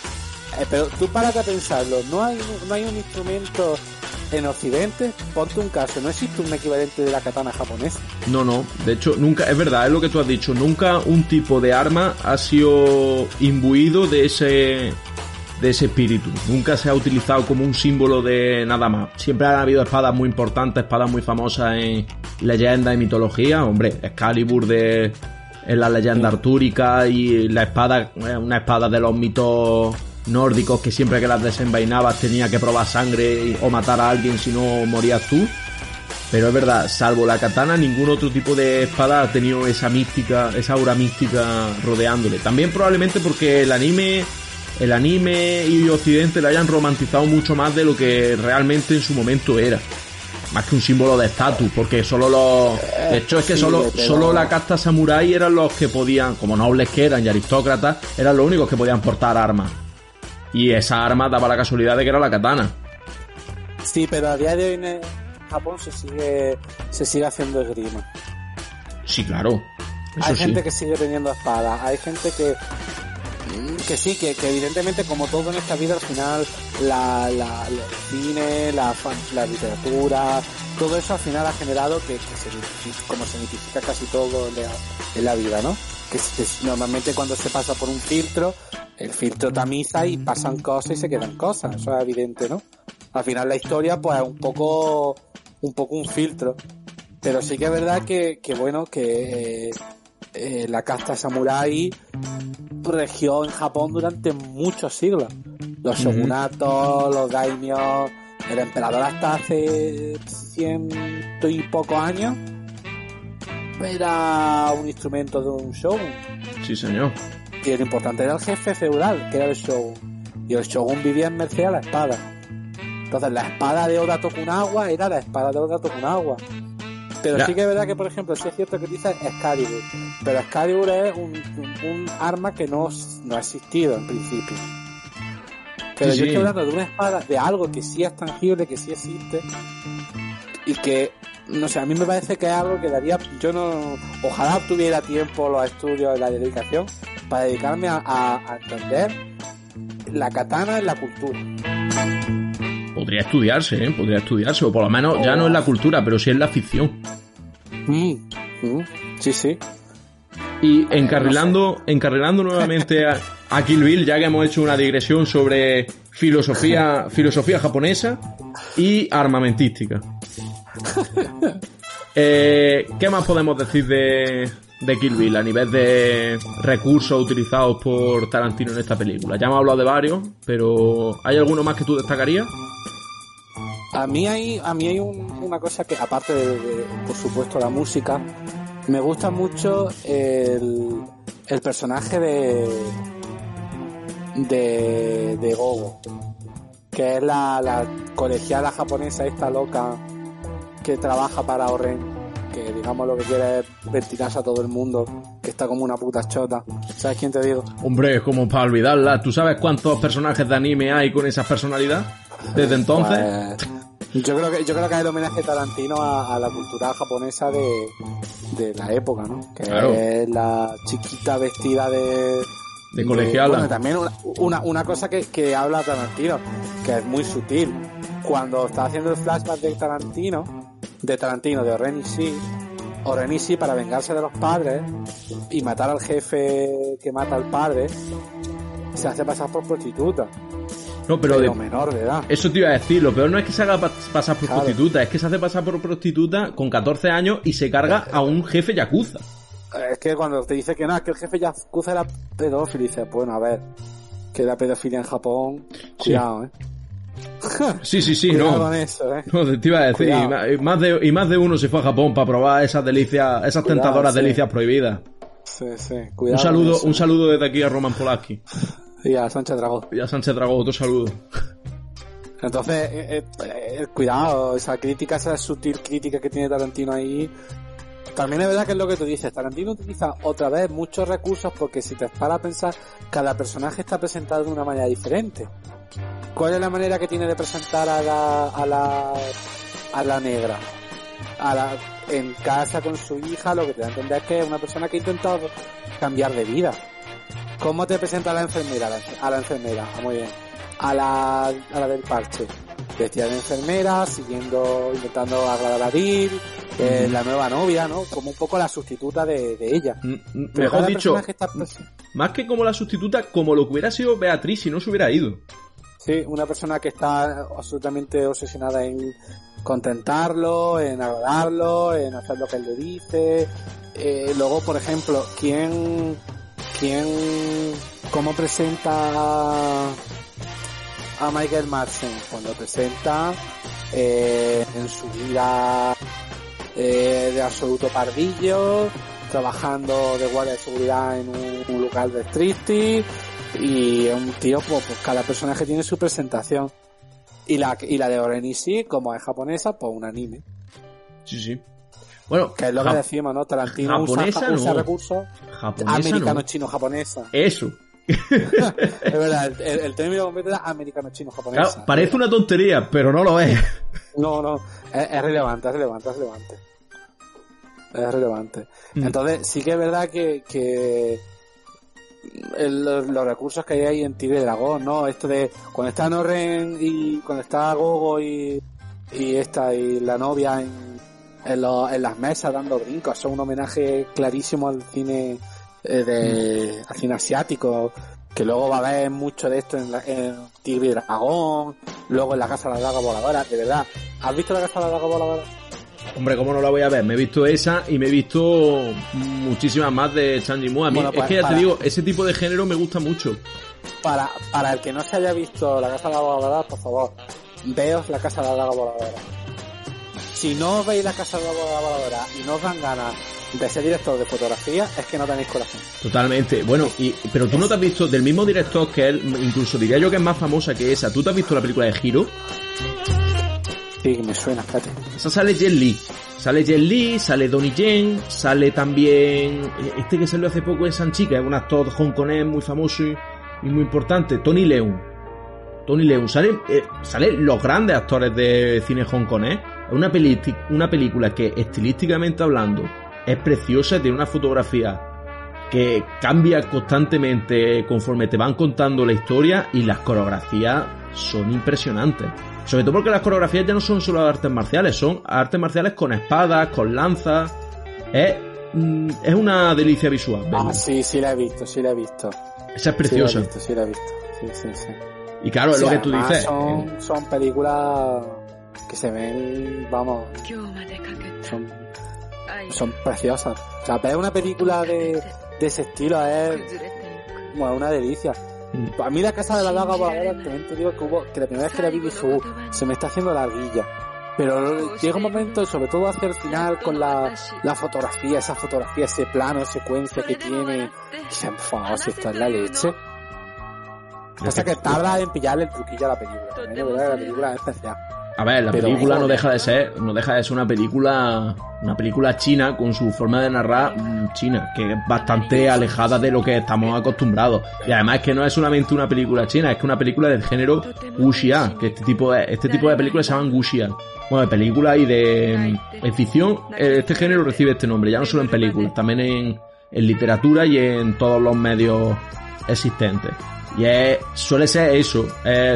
Eh, pero tú párate a pensarlo, no hay, no hay un instrumento en Occidente, ponte un caso, no existe un equivalente de la katana japonesa. No, no, de hecho, nunca, es verdad, es lo que tú has dicho, nunca un tipo de arma ha sido imbuido de ese de ese espíritu. Nunca se ha utilizado como un símbolo de nada más. Siempre han habido espadas muy importantes, espadas muy famosas en leyenda y mitología. Hombre, Excalibur de en la leyenda artúrica y la espada, una espada de los mitos nórdicos que siempre que las desenvainabas tenía que probar sangre y- o matar a alguien si no morías tú. Pero es verdad, salvo la katana, ningún otro tipo de espada ha tenido esa mística, esa aura mística rodeándole. También probablemente porque el anime, el anime y Occidente lo hayan romantizado mucho más de lo que realmente en su momento era. Más que un símbolo de estatus, porque solo los... De hecho es que solo, solo la casta samurái eran los que podían, como nobles que eran y aristócratas, eran los únicos que podían portar armas. Y esa arma daba la casualidad de que era la katana. Sí, pero a día de hoy en Japón se sigue, se sigue haciendo esgrima. Sí, claro. Eso hay sí. gente que sigue teniendo espadas, hay gente que que sí, que, que evidentemente como todo en esta vida al final la, la, el cine, la, fan- la literatura, todo eso al final ha generado que, que se, mitifica- como se mitifica casi todo en la, en la vida, ¿no? Que, normalmente cuando se pasa por un filtro, el filtro tamiza y pasan cosas y se quedan cosas, eso es evidente, ¿no? Al final la historia pues es un poco, un poco un filtro. Pero sí que es verdad que, que bueno, que eh, eh, la casta samurái regió en Japón durante muchos siglos. Los shogunatos, los daimios, el emperador hasta hace ciento y pocos años era un instrumento de un shogun. Sí, señor. Y lo importante era el jefe feudal, que era el shogun. Y el shogun vivía en merced a la espada. Entonces la espada de Oda Tokunawa era la espada de Oda Tokunawa. Pero Ya. sí que es verdad que, por ejemplo, sí es cierto que dice Excalibur. Pero Excalibur es un, un- un arma que no, no ha existido en principio. Pero Sí, yo estoy hablando de una espada, de algo que sí es tangible, que sí existe, y que, no sé, a mí me parece que es algo que daría, yo no, ojalá tuviera tiempo, los estudios y la dedicación, para dedicarme a, a- a entender la katana en la cultura. Podría estudiarse, ¿eh? Podría estudiarse, o por lo menos ya no es la cultura, pero sí es la ficción. Mm, mm, sí, sí. Y encarrilando, encarrilando nuevamente a, a Kill Bill, ya que hemos hecho una digresión sobre filosofía, filosofía japonesa y armamentística. Eh, ¿Qué más podemos decir de, Kill Bill a nivel de recursos utilizados por Tarantino en esta película? Ya hemos hablado de varios, pero ¿hay alguno más que tú destacarías? A mí hay, a mí hay un- una cosa que, aparte de, de, por supuesto, la música, me gusta mucho el, el personaje de, de, de Gogo, que es la, la colegiala japonesa esta loca que trabaja para Oren, que digamos lo que quiere es ventilarse a todo el mundo, que está como una puta chota. ¿Sabes quién te digo? Hombre, como para olvidarla, ¿tú sabes cuántos personajes de anime hay con esa personalidad? Desde entonces. Pues, yo creo que yo creo que es el homenaje Tarantino a, a la cultura japonesa de, de la época, ¿no? Que Claro. es la chiquita vestida de De colegiala. bueno, también una, una, una cosa que, que habla Tarantino, que es muy sutil. Cuando está haciendo el flashback de Tarantino, de Tarantino, de Orenishi, Orenishi para vengarse de los padres y matar al jefe que mata al padre, se hace pasar por prostituta, no, pero pero, de- menor de edad. Eso te iba a decir, lo peor no es que se haga pa- pasar por Claro. prostituta, es que se hace pasar por prostituta con 14 años y se carga a un jefe yakuza. Es que cuando te dice que no, es que el jefe Yakuza era pedófilo, y dices, bueno, a ver, que la pedofilia en Japón, cuidado, eh. Sí, sí, sí, no. eso, eh. No, te iba a decir, y más, de, y más de uno se fue a Japón para probar esas delicias, esas Cuidado, tentadoras sí. delicias prohibidas. Sí, sí, Un cuidado. saludo, con eso. un saludo desde aquí a Roman Polanski. Y a Sánchez Dragón. Y a Sánchez Dragó, otro saludo. Entonces, eh, eh, eh, cuidado, esa crítica, esa sutil crítica que tiene Tarantino ahí. También es verdad que es lo que tú dices, Tarantino utiliza otra vez muchos recursos porque si te paras a pensar, cada personaje está presentado de una manera diferente. ¿Cuál es la manera que tiene de presentar a la, a la, a la negra? A la, en casa con su hija, lo que te da a entender es que es una persona que ha intentado cambiar de vida. ¿Cómo te presenta a la enfermera? A la, enfermera, ah, muy bien. A la, a la del parche. Vestida de enfermera, siguiendo, intentando agradar a Bill, eh, la nueva novia, ¿no? Como un poco la sustituta de, de ella. Mm, mm, Mejor dicho, está pres- más que como la sustituta, como lo que hubiera sido Beatriz si no se hubiera ido. Sí, una persona que está absolutamente obsesionada en contentarlo, en agradarlo, en hacer lo que él le dice. Eh, luego, por ejemplo, ¿quién, quién, cómo presenta a Michael Madsen? Cuando presenta eh, en su vida eh, de absoluto pardillo, trabajando de guardia de seguridad en un, un local de striptease y es un tío, pues, pues cada personaje tiene su presentación. Y la, y la de Orenishi, como es japonesa, pues un anime. Sí, sí. Bueno, Que es lo que decimos, ¿no? Tarantino usa, japonesa usa no. recursos japonesa americano, no. chino, japonesa. Eso. es verdad, el, el- el término completo era americano, chino, japonesa. Claro, parece una tontería, pero no lo es. No, no, es, es relevante, es relevante, es relevante. Es relevante. Mm. Entonces, sí que es verdad que, que el- los, recursos que hay ahí en Tigre Dragón, ¿no? Esto de cuando está Norren y cuando está Gogo y, y esta y la novia en, en, en las mesas dando brincos, son un homenaje clarísimo al cine eh, de, al cine asiático que luego va a haber mucho de esto en, la, en Tigre Dragón, luego en la Casa de la Daga Voladora, de verdad. ¿Has visto la Casa de la Daga Voladora? Hombre, ¿cómo no la voy a ver? Me he visto esa y me he visto muchísimas más de Chan Yimou. A mí Bueno, es pues, que ya para- te digo, ese tipo de género me gusta mucho. Para, para el que no se haya visto la Casa de la Voladora, por favor, veos la Casa de la Voladora. Si no veis la Casa de la Voladora y no os dan ganas de ser director de fotografía, es que no tenéis corazón. Totalmente. Bueno, y, pero tú no te has visto del mismo director que él, incluso diría yo que es más famosa que esa. ¿Tú te has visto la película de Hiro? Sí, me suena, espérate. Esa sale Jet Li. Sale Jet Li, sale Donnie Yen, sale también eh, este que salió hace poco en Sanchi, que es un actor hongkonés muy famoso y, muy importante, Tony Leung. Tony Leung, salen, eh, salen los grandes actores de cine hongkonés. Es una, una película que estilísticamente hablando es preciosa, tiene una fotografía que cambia constantemente conforme te van contando la historia y las coreografías son impresionantes. Sobre todo porque las coreografías ya no son solo artes marciales, son artes marciales con espadas, con lanzas. Es, mm, es una delicia visual. Ah, sí, sí la he visto, sí la he visto. Esa es preciosa. Sí la he visto, sí la he visto. Sí, sí, sí. Y claro, es Sí, lo que tú dices. Son, son películas que se ven, vamos, son, son preciosas. O sea, ver una película de, de ese estilo es bueno, una delicia. A mí la casa de la laga voladora, también te digo que, hubo, que la primera vez que la vi dije, "Uh, se me está haciendo larguilla. Pero llega un momento, sobre todo hacia el final, con la, la fotografía, esa fotografía, ese plano, secuencia que tiene, por favor, si esto es la leche. Pasa que tarda en pillarle el truquillo a la película. También de verdad que la película es especial. A ver, la Pero, película no deja de ser, no deja de ser una película, una película china con su forma de narrar mm, china, que es bastante alejada de lo que estamos acostumbrados. Y además es que no es solamente una película china, es que una película del género wuxia, que este tipo de, este tipo de películas se llaman wuxia. Bueno, de película y de, en ficción, eh, este género recibe este nombre, ya no solo en películas, también en, en literatura y en todos los medios existentes. Y es, suele ser eso.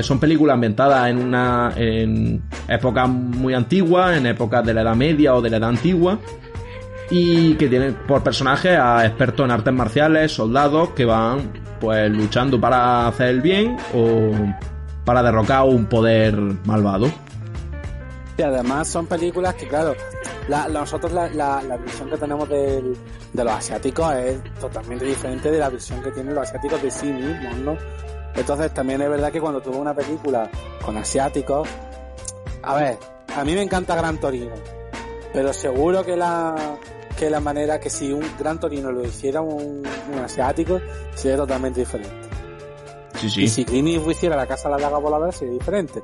son películas ambientadas en una en épocas muy antiguas, en épocas de la Edad Media o de la Edad Antigua. Y que tienen por personajes a expertos en artes marciales, soldados que van pues luchando para hacer el bien o para derrocar un poder malvado. Y además son películas que, claro, la, nosotros la, la, la visión que tenemos del- de los asiáticos es totalmente diferente de la visión que tienen los asiáticos de sí mismos, ¿no? Entonces también es verdad que cuando tuve una película con asiáticos, a ver, a mí me encanta Gran Torino, pero seguro que la que la manera que si un Gran Torino lo hiciera un, un asiático sería totalmente diferente. Sí, Y si Clint Eastwood hiciera la casa de la daga voladora sería diferente.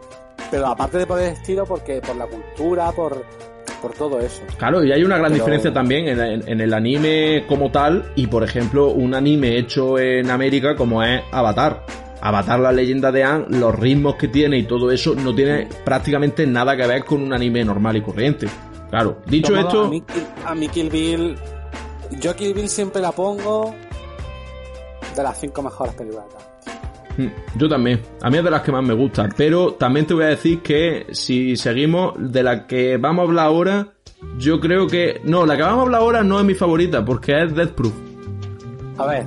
Pero aparte de por el estilo, porque por la cultura, por, por todo eso. Claro, y hay una gran Pero- diferencia también en, en- en el anime como tal y, por ejemplo, un anime hecho en América como es Avatar. Avatar, la leyenda de Aang, los ritmos que tiene y todo eso no tiene prácticamente nada que ver con un anime normal y corriente. Claro, dicho esto, A mí, a mí Kill Bill, yo Kill Bill siempre la pongo de las cinco mejores películas. Yo también. A mí es de las que más me gustan. Pero también te voy a decir que si seguimos de la que vamos a hablar ahora, yo creo que... No, la que vamos a hablar ahora no es mi favorita porque es Death Proof. A ver,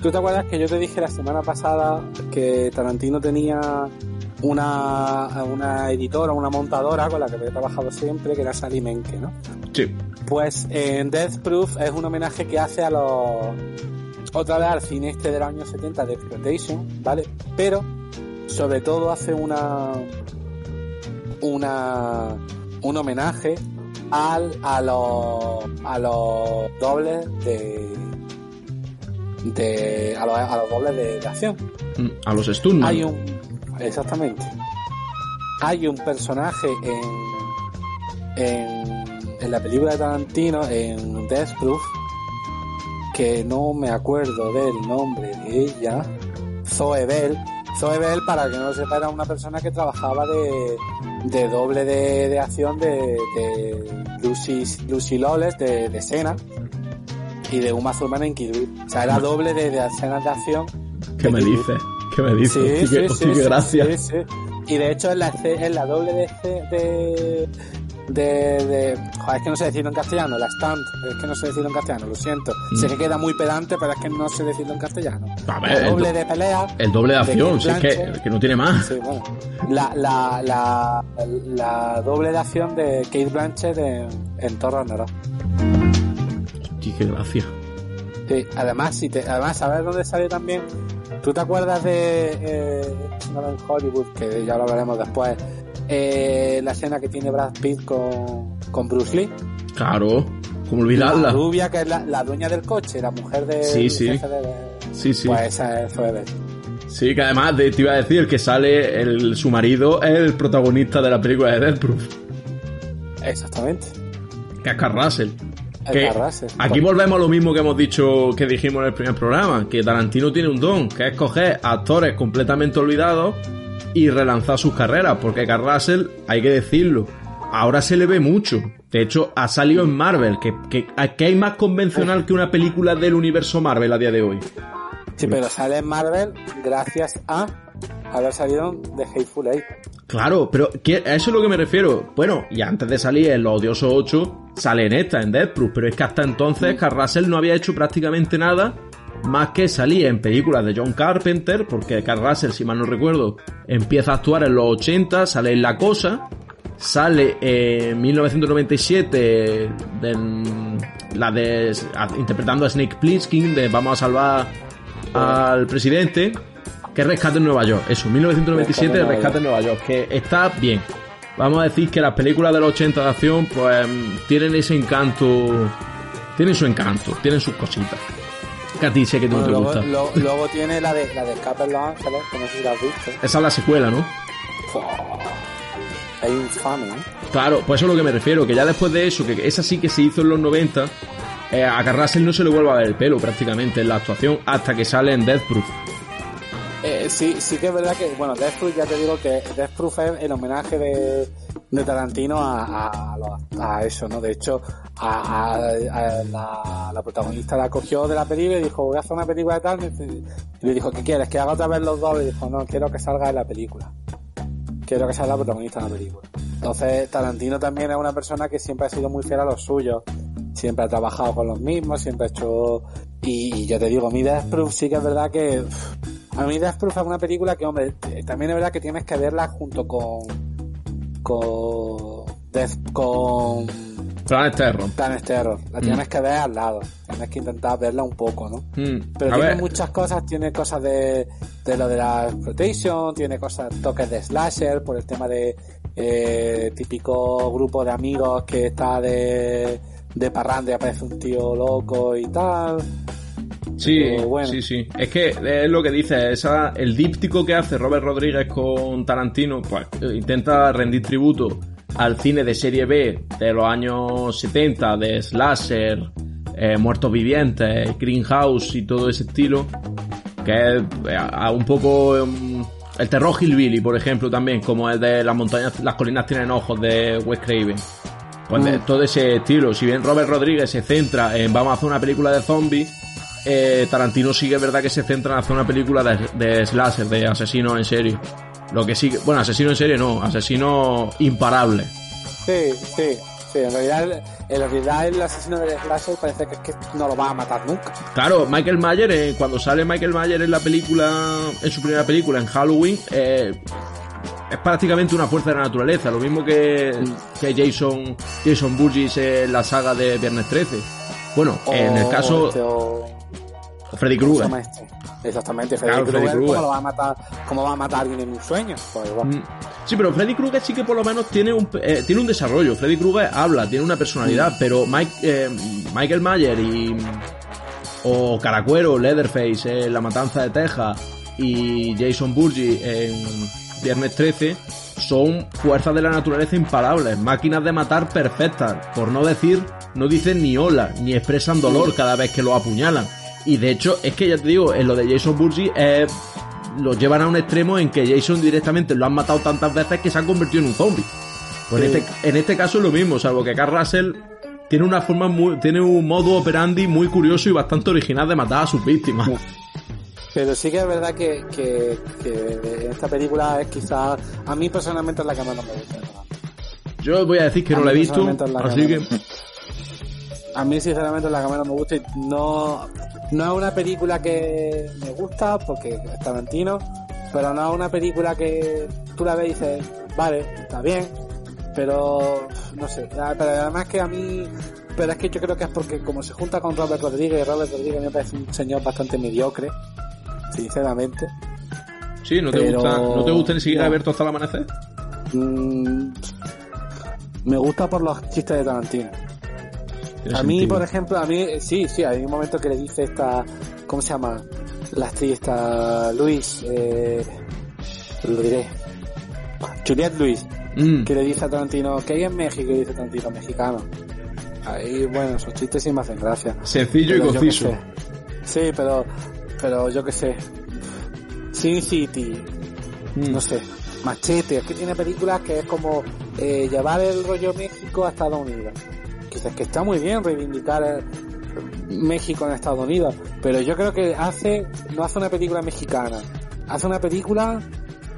¿tú te acuerdas que yo te dije la semana pasada que Tarantino tenía una, una editora, una montadora con la que había trabajado siempre, que era Sally Menke, ¿no? Sí. Pues en Death Proof es un homenaje que hace a los. Otra vez al cine este del año 70 de Exploitation, ¿vale? Pero, sobre todo, hace una. Una. Un homenaje al, a los. A los dobles de. De. A los, a los dobles de, de acción. Mm, A los Stuntman. Hay un. Exactamente. Hay un personaje en. En, en la película de Tarantino, en Death Proof, que no me acuerdo del nombre de ella. Zoe Bell. Zoe Bell, para que no lo sepa, era una persona que trabajaba de, de doble de, de acción de, de Lucy, Lucy Lawless, de, de Sena, y de Uma Thurman en Kill Bill. O sea, era doble de, de escenas de acción ¿Qué me dices? ¿Qué me dices? Sí, sí, sí, qué sí, gracia. sí, sí. Y de hecho en la, en la doble de, de, de- Joder, es que no sé decirlo en castellano, la stand, es que no sé decirlo en castellano, lo siento. Mm. Sé que queda muy pedante, pero es que no sé decirlo en castellano. A ver, el doble do- de pelea. El doble de acción, si es que, que no tiene más. Sí, bueno. La, la, la, la doble de acción de Kate Blanchett en, en Thor Ragnarok. Hostia, qué gracia. Sí, además, si te, además, ¿sabes dónde sale también? ¿Tú te acuerdas de eh, no en Hollywood, que ya lo hablaremos después, eh, la escena que tiene Brad Pitt con, con Bruce Lee? Claro, como La olvidarla. rubia, que es la, la dueña del coche, la mujer de Sí, sí. de- Sí, sí. Pues esa es Zoe. Sí, que además de- te iba a decir que sale el, su marido, es el protagonista de la película de Death Proof, Exactamente. que es Carl Russell. El Que Russell. aquí volvemos a lo mismo que hemos dicho, que dijimos en el primer programa, que Tarantino tiene un don, que es coger actores completamente olvidados y relanzar sus carreras, porque Carl Russell, hay que decirlo, ahora se le ve mucho. De hecho, ha salido en Marvel, que, que, que hay más convencional que una película del universo Marvel a día de hoy. Sí, pero sale en Marvel gracias a haber salido de Hateful Eight. Claro, pero a eso es lo que me refiero. Bueno, y antes de salir en Los Odiosos 8, sale en esta, en Death Proof, pero es que hasta entonces Carl Russell no había hecho prácticamente nada más que salir en películas de John Carpenter, porque Carl Russell, si mal no recuerdo, empieza a actuar en los 80, sale en La Cosa, sale en 1997 la de interpretando a Snake Plissken de Vamos a salvar al presidente que Rescate en Nueva York. Eso, 1997 Rescate en Nueva York, que está bien. Vamos a decir que las películas de los 80 de acción pues tienen ese encanto, tienen su encanto, tienen sus cositas. Que a ti sé que tú te luego, gusta. luego tiene la de, la de Escape en Los Ángeles, que no sé si la has visto. Esa es la secuela, ¿no? Hay un fan, ¿eh? Claro, pues eso es lo que me refiero, que ya después de eso, que esa sí que se hizo en los 90, eh, a Carrasel no se le vuelve a ver el pelo prácticamente en la actuación hasta que sale en Death Proof. Eh, sí, sí que es verdad que, bueno, Death Proof, ya te digo que Death Proof es el homenaje de, de Tarantino a, a, eso, ¿no? De hecho, a, la, la, protagonista la cogió de la película y dijo, voy a hacer una película de tal, y le dijo, ¿qué quieres? ¿Que haga otra vez los dos? Y dijo, no, quiero que salga en la película. Quiero que sea la protagonista de la película. Entonces, Tarantino también es una persona que siempre ha sido muy fiel a los suyos. Siempre ha trabajado con los mismos, siempre ha hecho... Y, yo te digo, mi Death Proof sí que es verdad que... A mí Death Proof es una película que, hombre, también es verdad que tienes que verla junto con... Con... Death, con Planet Terror. Planet Terror. La tienes mm. que ver al lado. Tienes que intentar verla un poco, ¿no? Mm. Pero tiene muchas cosas. Tiene cosas de, de lo de la exploitation, tiene cosas, toques de slasher, por el tema de eh, típico grupo de amigos que está de, de parranda y aparece un tío loco y tal. Sí, sí, sí. Es que es lo que dice, esa, el díptico que hace Robert Rodríguez con Tarantino, pues intenta rendir tributo al cine de serie B de los años 70, de slasher, eh, muertos vivientes, greenhouse y todo ese estilo, que es eh, un poco um, el terror hillbilly, por ejemplo, también, como el de las montañas, las colinas tienen ojos de Wes Craven. Pues de, mm. todo ese estilo. Si bien Robert Rodríguez se centra en vamos a hacer una película de zombies, eh, Tarantino sigue es verdad que se centra en hacer una película de, de slasher, de asesinos en serie. Lo que sí, bueno, asesino en serie no, asesino imparable. Sí, sí, sí, en realidad, en realidad el asesino de slasher parece que, es que no lo va a matar nunca. Claro, Michael Mayer, eh, cuando sale Michael Mayer en la película, en su primera película, en Halloween, eh, es prácticamente una fuerza de la naturaleza, lo mismo que, que Jason, Jason Burgess en la saga de Viernes 13. Bueno, en el caso... Este, o... Freddy Krueger. Exactamente, Freddy, Krueger, ¿cómo, lo va a matar, ¿cómo va a matar a alguien en un sueño? Pues mm. Sí, pero Freddy Krueger sí que por lo menos tiene un, eh, tiene un desarrollo. Freddy Krueger habla, tiene una personalidad, mm. pero Mike, eh, Michael Mayer y. o Caracuero, Leatherface en La Matanza de Texas y Jason Burgi en Viernes 13 son fuerzas de la naturaleza imparables, máquinas de matar perfectas, por no decir, no dicen ni hola, ni expresan dolor cada vez que lo apuñalan. Y de hecho, es que ya te digo, en lo de Jason Burgi eh, lo llevan a un extremo en que Jason directamente lo han matado tantas veces que se ha convertido en un zombie. Pues en, este, en este caso es lo mismo, salvo que Carl Russell tiene una forma muy, tiene un modo operandi muy curioso y bastante original de matar a sus víctimas. Pero sí que es verdad que, que, que esta película es quizás, a mí personalmente es la que más me gusta. Yo voy a decir que no la he visto, así que... A mí sinceramente la menos me gusta y no, no es una película que me gusta porque es Tarantino, pero no es una película que tú la ves y dices, vale, está bien, pero no sé, pero además que a mí, pero es que yo creo que es porque como se junta con Robert Rodríguez, y Robert Rodríguez me parece un señor bastante mediocre, sinceramente. Sí, ¿no te, gusta, ¿no te gusta ni siquiera ver todo hasta el amanecer? Mm, me gusta por los chistes de Tarantino. A mí, por ejemplo, a mí, sí, sí, hay un momento que le dice esta, ¿cómo se llama? La actriz esta, Luis, eh, lo diré, Juliette Luis, mm. que le dice a Tarantino, que hay en México? Y dice Tarantino, mexicano. Ahí, bueno, esos chistes sí me hacen gracia. Sencillo y conciso. Sí, pero, pero yo qué sé. Sin City, Mm. no sé, Machete, es que tiene películas que es como eh, llevar el rollo México a Estados Unidos. Quizás que está muy bien reivindicar eh, México en Estados Unidos, pero yo creo que hace, no hace una película mexicana, hace una película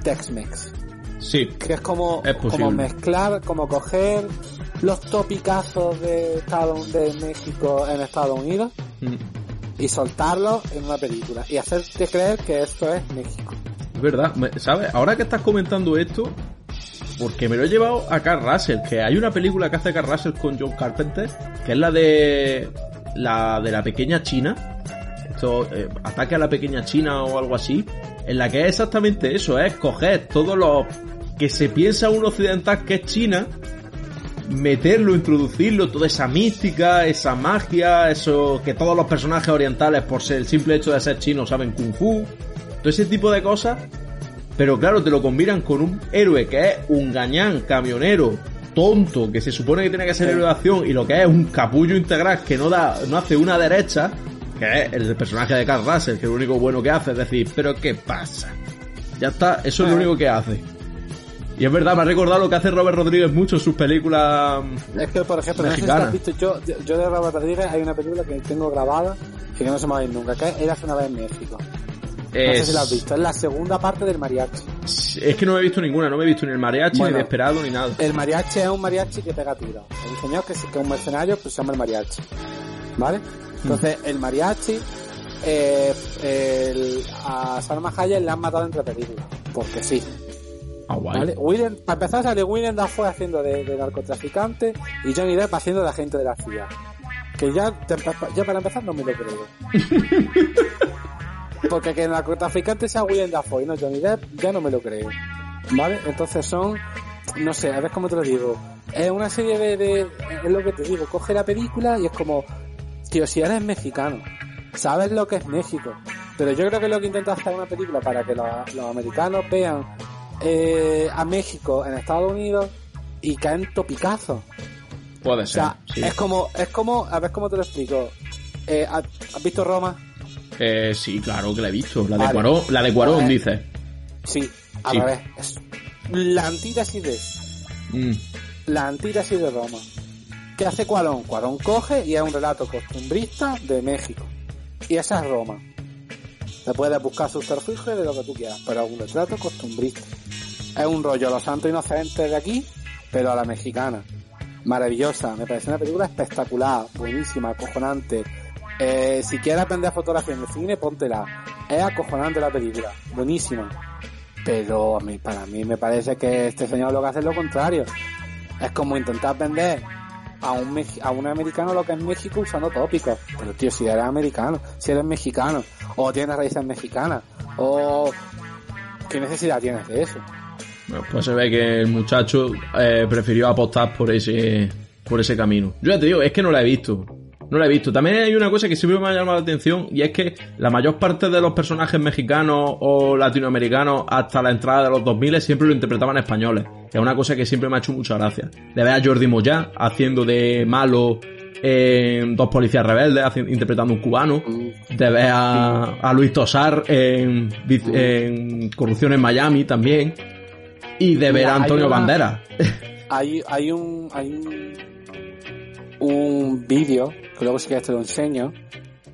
Tex-Mex, Sí. que es como, Es como mezclar, como coger los topicazos de, Estados, de México en Estados Unidos Mm. y soltarlos en una película y hacerte creer que esto es México. Es verdad, ¿sabes? Ahora que estás comentando esto, porque me lo he llevado a Carl Russell, que hay una película que hace Carl Russell con John Carpenter, que es la de la de la pequeña China, esto, eh, ataque a la pequeña China o algo así, en la que es exactamente eso, es coger todos los que se piensa un occidental que es China, meterlo, introducirlo, toda esa mística, esa magia, eso que todos los personajes orientales por ser el simple hecho de ser chinos saben kung fu, todo ese tipo de cosas, pero claro, te lo combinan con un héroe que es un gañán, camionero, tonto, que se supone que tiene que ser héroe de acción y lo que es un capullo integral que no da, no hace una derecha, que es el personaje de Carl Russell, que es lo único bueno que hace, es decir, pero ¿qué pasa? Ya está, eso es lo único que hace. Y es verdad, me ha recordado lo que hace Robert Rodríguez mucho en sus películas. Es que, por ejemplo, no sé si Mexicana. has visto, yo, yo, de Robert Rodríguez hay una película que tengo grabada y que no se me va a ir nunca, que Érase una vez en México. No sé Es, si la has visto, es la segunda parte del mariachi. es que no he visto ninguna, no me he visto ni el mariachi, Bueno. ni desesperado, ni nada. El mariachi es un mariachi que pega tiros. El señor que es, que es un mercenario, pues se llama el mariachi. ¿Vale? Entonces, el mariachi, eh, el- a Salma Hayek le han matado entre películas. Porque sí. Ah, guay. ¿Vale? William, para empezar sale William Dafoe haciendo de, de narcotraficante y Johnny Depp haciendo de agente de la CIA. Que ya, ya para empezar no me lo creo. Porque que el narcotraficante sea William Dafoe y no Johnny Depp, ya no me lo creo. ¿Vale? Entonces son, no sé, a ver cómo te lo digo. Es una serie de, de, es lo que te digo, coge la película y es como, tío, si eres mexicano, sabes lo que es México. Pero yo creo que lo que intenta hacer una película para que los, los americanos vean eh, a México en Estados Unidos y caen topicazos. Puede O ser. sea, sí. es como, es como, a ver cómo te lo explico. Eh, ¿has, has visto Roma? Eh, sí, claro que la he visto. La de. Cuarón, la de Cuarón dice. Sí, al Sí. Es la antítesis de. Mm. La antítesis de Roma. ¿Qué hace Cuarón? Cuarón coge y es un relato costumbrista de México. Y esa es Roma. Te puedes buscar sus perfiles de lo que tú quieras, pero es un retrato costumbrista. Es un rollo Los Santos Inocentes de aquí, pero a la mexicana. Maravillosa, me parece una película espectacular, buenísima, acojonante. Eh, si quieres aprender fotografía en el cine, póntela. Es acojonante la película, buenísima. Pero para mí me parece que este señor lo que hace es lo contrario. Es como intentar vender a un, a un americano lo que es México usando tópicos. Pero tío, si eres americano, si eres mexicano, o tienes raíces mexicanas, o... ¿Qué necesidad tienes de eso? Bueno, pues se ve que el muchacho eh, prefirió apostar por ese por ese camino. Yo ya te digo, es que no la he visto. No la he visto. También hay una cosa que siempre me ha llamado la atención y es que la mayor parte de los personajes mexicanos o latinoamericanos hasta la entrada de los 2000 siempre lo interpretaban españoles. Es una cosa que siempre me ha hecho mucha gracia. De ver a Jordi Moya haciendo de malo en Dos Policías Rebeldes, interpretando un cubano. De ver a, a Luis Tosar en, en Corrupción en Miami también. Y de ver a Antonio una- Banderas. Hay, hay un, hay un, un vídeo, que luego si quieres te lo enseño,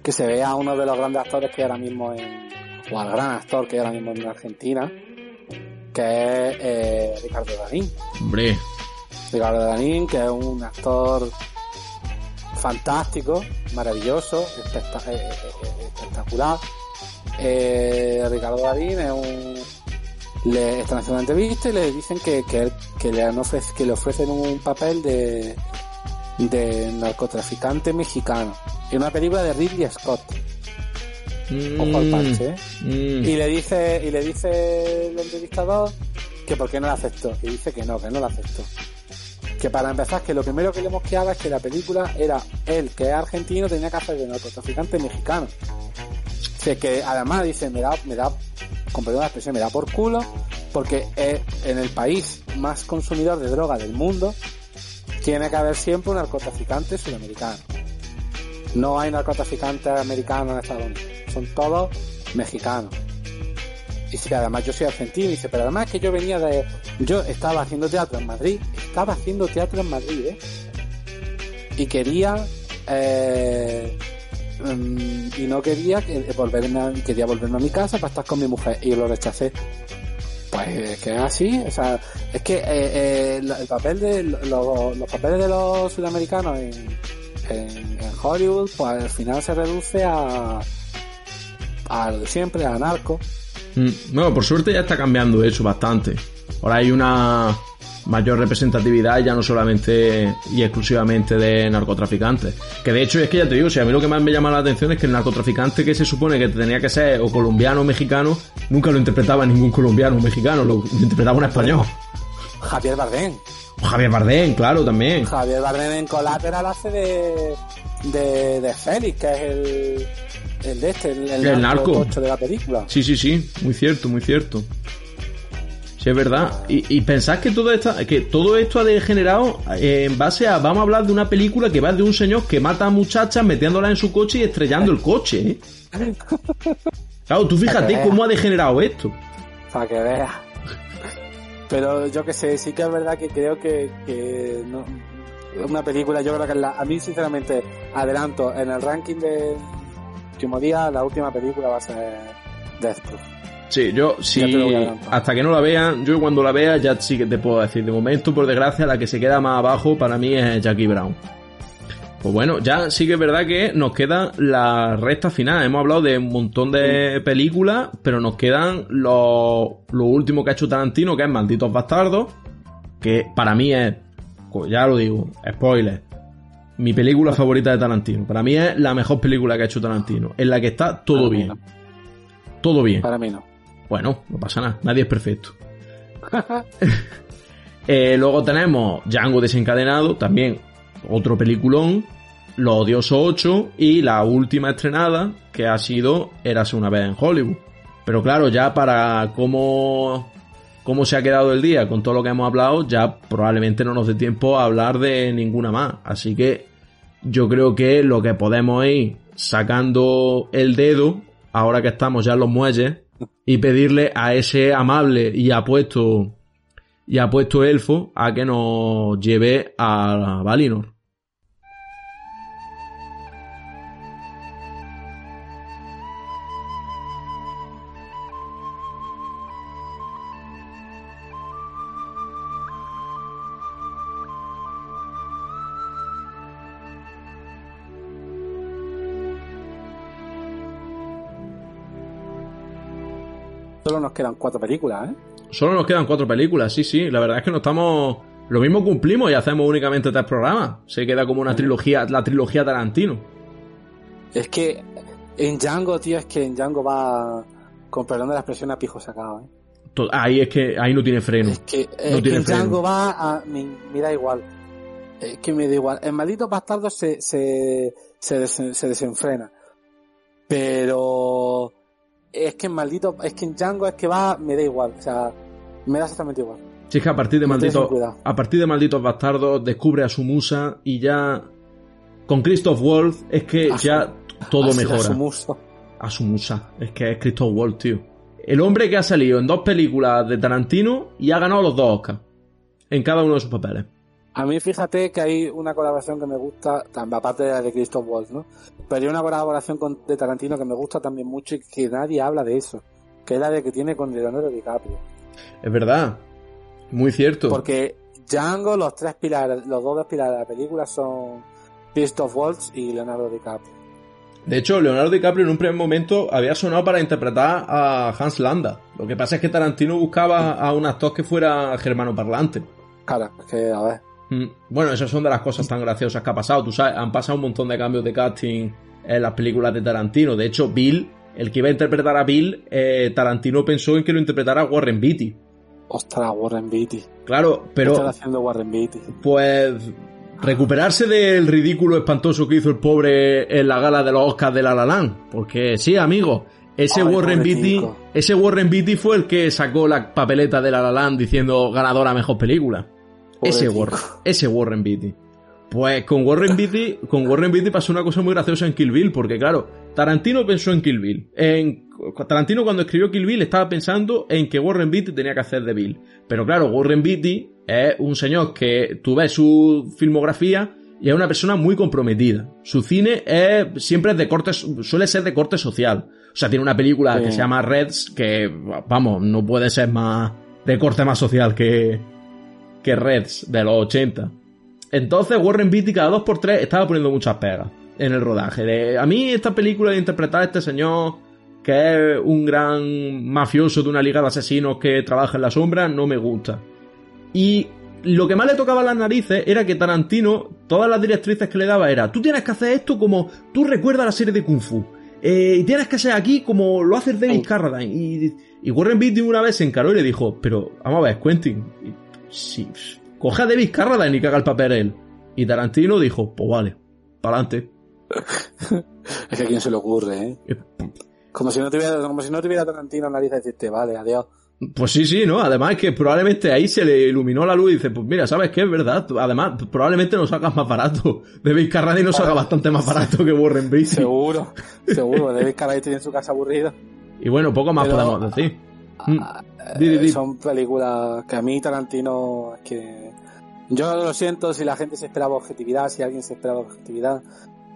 que se ve a uno de los grandes actores que ahora mismo en, o al gran actor que ahora mismo en Argentina, que es eh, Ricardo Darín. Hombre, Ricardo Darín, que es un actor fantástico, maravilloso, eh, eh, eh, espectacular. Eh, Ricardo Darín es un le están haciendo una entrevista y le dicen que, que, que le han ofrec- que le ofrecen un papel de de narcotraficante mexicano en una película de Ridley Scott. Ojo al parche ¿eh? Mm, y le dice y le dice el entrevistador que por qué no la aceptó. Y dice que no que no la aceptó. Que para empezar que lo primero que le mosqueaba es que la película era él que es argentino tenía que hacer de narcotraficante mexicano. O sea, que además dice me da me da con perdón la expresión me da por culo porque es en el país más consumidor de droga del mundo tiene que haber siempre un narcotraficante sudamericano. No hay narcotraficantes americanos en Estados Unidos. Son todos mexicanos. Dice, además yo soy argentino, dice, pero además que yo venía de, yo estaba haciendo teatro en Madrid, estaba haciendo teatro en Madrid, ¿eh? Y quería, eh, mm, y no quería que- volverme a, quería volverme a mi casa para estar con mi mujer. Y lo rechacé. Pues es que es así, o sea, es que eh, eh, el el papel de los, papeles de los sudamericanos en, en, en Hollywood, pues al final se reduce a a lo de siempre, a narco. Mm, Bueno, por suerte ya está cambiando eso bastante. Ahora hay una mayor representatividad ya no solamente y exclusivamente de narcotraficantes. Que de hecho es que ya te digo, si a mí lo que más me llama la atención es que el narcotraficante que se supone que tenía que ser o colombiano o mexicano, nunca lo interpretaba ningún colombiano o mexicano, lo, interpretaba un español. Javier Bardem. O Javier Bardem, claro, también. Javier Bardem en Collateral hace de, de, de Félix, que es el, el de este, el, El narco. tocho de la película. Sí, sí, sí, muy cierto, muy cierto. Sí, es verdad. Y, y pensás que todo, esta, que todo esto ha degenerado eh, en base a. Vamos a hablar de una película que va de un señor que mata a muchachas metiéndolas en su coche y estrellando el coche, ¿eh? Claro, tú fíjate cómo ha degenerado esto. Para que veas. Pero yo que sé, sí que es verdad que creo que, que no, una película, yo creo que la, a mí sinceramente adelanto en el ranking de último día, la última película va a ser Death Proof. Sí, yo lo adelantar. Hasta que no la vea, yo cuando la vea ya sí que te puedo decir. De momento, por desgracia, la que se queda más abajo para mí es Jackie Brown. Pues bueno, ya sí que es verdad que nos queda la recta final. Hemos hablado de un montón de películas, pero nos quedan los lo último que ha hecho Tarantino, que es Malditos Bastardos, que para mí es, pues ya lo digo, spoiler, mi película favorita de Tarantino. Para mí es la mejor película que ha hecho Tarantino, en la que está todo Para bien. no. Todo bien. Para mí no. Bueno, no pasa nada, nadie es perfecto. Eh, luego tenemos Django desencadenado, también otro peliculón, Los Odiosos 8 y la última estrenada que ha sido Érase una vez en Hollywood. Pero claro, ya para cómo, cómo se ha quedado el día con todo lo que hemos hablado, ya probablemente no nos dé tiempo a hablar de ninguna más. Así que yo creo que lo que podemos ir sacando el dedo, ahora que estamos ya en los muelles, y pedirle a ese amable y apuesto y apuesto elfo a que nos lleve a Valinor. Quedan cuatro películas, ¿eh? Solo nos quedan cuatro películas, sí, sí. La verdad es que no estamos. Lo mismo cumplimos y hacemos únicamente tres programas. Se queda como una trilogía, la trilogía Tarantino. Es que en Django, tío, es que en Django va, con perdón de la expresión, a pijo sacado, ¿eh? Ahí es que ahí no tiene freno. Es que, es No que tiene en freno. Django va a. Me, me da igual. Es que me da igual. En Malditos Bastardos se, se, se, desen- se desenfrena. Pero. Es que en Maldito. Es que en Django es que va. Me da igual. O sea, me da exactamente igual. Si es que a partir de malditos, a partir de malditos bastardos descubre a su musa y ya con Christoph Wolf es que A su- ya todo mejora. a su muso. a su musa. Es que es Christoph Waltz, tío. El hombre que ha salido en dos películas de Tarantino y ha ganado los dos Oscars. En cada uno de sus papeles. A mí fíjate que hay una colaboración que me gusta, aparte de la de Christoph Waltz, ¿no? Pero hay una colaboración con, de Tarantino que me gusta también mucho y que nadie habla de eso. Que es la de que tiene con Leonardo DiCaprio. Es verdad. Muy cierto. Porque Django, los tres pilares, los dos pilares de la película son Christoph Waltz y Leonardo DiCaprio. De hecho, Leonardo DiCaprio en un primer momento había sonado para interpretar a Hans Landa. Lo que pasa es que Tarantino buscaba a un actor que fuera germano parlante. Claro, es que, a ver. Mm, Bueno, esas son de las cosas tan graciosas que ha pasado. Tú sabes, han pasado un montón de cambios de casting en las películas de Tarantino. De hecho, Bill, el que iba a interpretar a Bill, eh, Tarantino pensó en que lo interpretara Warren Beatty. Ostras, Warren Beatty. Claro, ¿Qué pero está haciendo Warren Beatty? pues recuperarse del ridículo espantoso que hizo el pobre en la gala de los Oscars de La La Land. Porque sí, amigo, ese Ay, Warren Beatty, ese Warren Beatty fue el que sacó la papeleta de La La Land diciendo ganadora mejor película. Ese. Warren, ese Warren Beatty. Pues con Warren Beatty, con Warren Beatty pasó una cosa muy graciosa en Kill Bill, porque claro, Tarantino pensó en Kill Bill, en Tarantino cuando escribió Kill Bill estaba pensando en que Warren Beatty tenía que hacer de Bill. Pero claro, Warren Beatty es un señor que tú ves su filmografía y es una persona muy comprometida. Su cine es, siempre es de corte, suele ser de corte social. O sea, tiene una película que se llama Reds que, vamos, no puede ser más de corte más social que, que Reds de los 80. Entonces Warren Beatty cada dos por tres estaba poniendo muchas pegas en el rodaje. De, a mí esta película de interpretar a este señor que es un gran mafioso de una liga de asesinos que trabaja en la sombra, no me gusta. Y lo que más le tocaba las narices era que Tarantino, todas las directrices que le daba era, tú tienes que hacer esto como tú recuerdas la serie de Kung Fu. Eh, y tienes que ser aquí como lo hace David Carradine. Y, y Warren Beatty una vez se encaró y le dijo, pero vamos a ver, Quentin, si, coge a David Carradine y que haga el papel él. Y Tarantino dijo, pues vale, para adelante. es que a quién se le ocurre, ¿eh? como si no tuviera, como si no tuviera Tarantino en la lista de decirte, vale, adiós. Pues sí, sí, ¿no? Además es que probablemente ahí se le iluminó la luz y dice, pues mira, ¿sabes qué? Es verdad. Además, probablemente nos hagas más barato. David Carradine nos haga bastante más barato que Warren Beatty. Seguro, seguro. David Carradine tiene su casa aburrida. Y bueno, poco más podemos decir. Mm. Son películas que a mí Tarantino es que... Yo lo siento si la gente se esperaba objetividad, si alguien se esperaba objetividad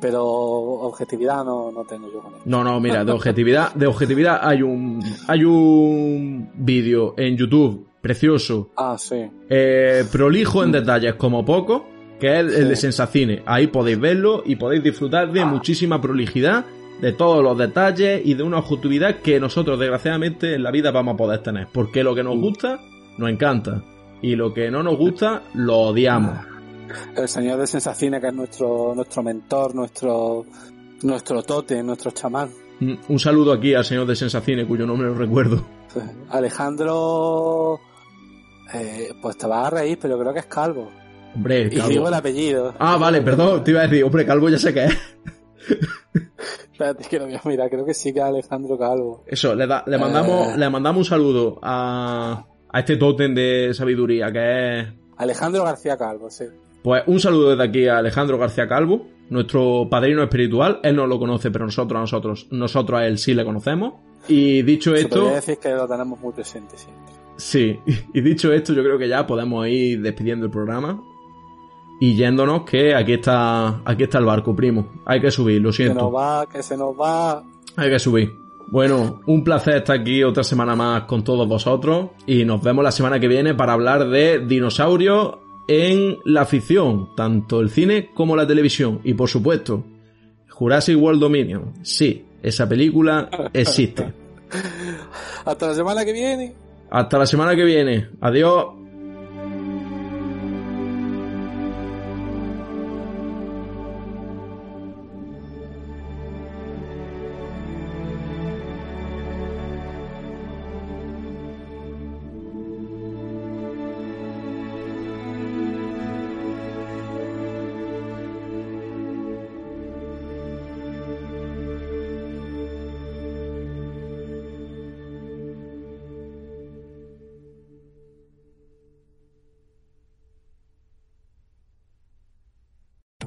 pero objetividad no, no tengo yo con él. No, no, mira, de objetividad, de objetividad hay un hay un vídeo en YouTube precioso. Ah, sí. Eh, prolijo en detalles como poco, que es el de Sensacine. Ahí podéis verlo y podéis disfrutar de ah. muchísima prolijidad, de todos los detalles y de una objetividad que nosotros desgraciadamente en la vida vamos a poder tener, porque lo que nos gusta nos encanta y lo que no nos gusta lo odiamos. El señor de Sensacine, que es nuestro, nuestro mentor, nuestro, nuestro tote, nuestro chamán. Mm, un saludo aquí al señor de Sensacine, cuyo nombre no recuerdo. Alejandro, eh, pues te vas a reír, pero creo que es Calvo. Hombre, Calvo. Y digo el apellido. Ah, vale, perdón, te iba a decir, hombre, Calvo ya sé qué es. Espérate, que no voy a mirar, creo que sí que es Alejandro Calvo. Eso, le, le mandamos, eh. le mandamos un saludo a, a este tótem de sabiduría que es... Alejandro García Calvo, sí. Pues un saludo desde aquí a Alejandro García Calvo, nuestro padrino espiritual. Él no lo conoce, pero nosotros a nosotros, nosotros a él sí le conocemos. Y dicho Se esto. decir que lo tenemos muy presente siempre. Sí, y dicho esto, yo creo que ya podemos ir despidiendo el programa. Y yéndonos que aquí está, aquí está el barco, primo. Hay que subir, lo siento. Que se nos va, que se nos va. Hay que subir. Bueno, un placer estar aquí otra semana más con todos vosotros y nos vemos la semana que viene para hablar de dinosaurios en la ficción, tanto el cine como la televisión. Y por supuesto, Jurassic World Dominion. Sí, esa película existe. Hasta la semana que viene. Hasta la semana que viene. Adiós.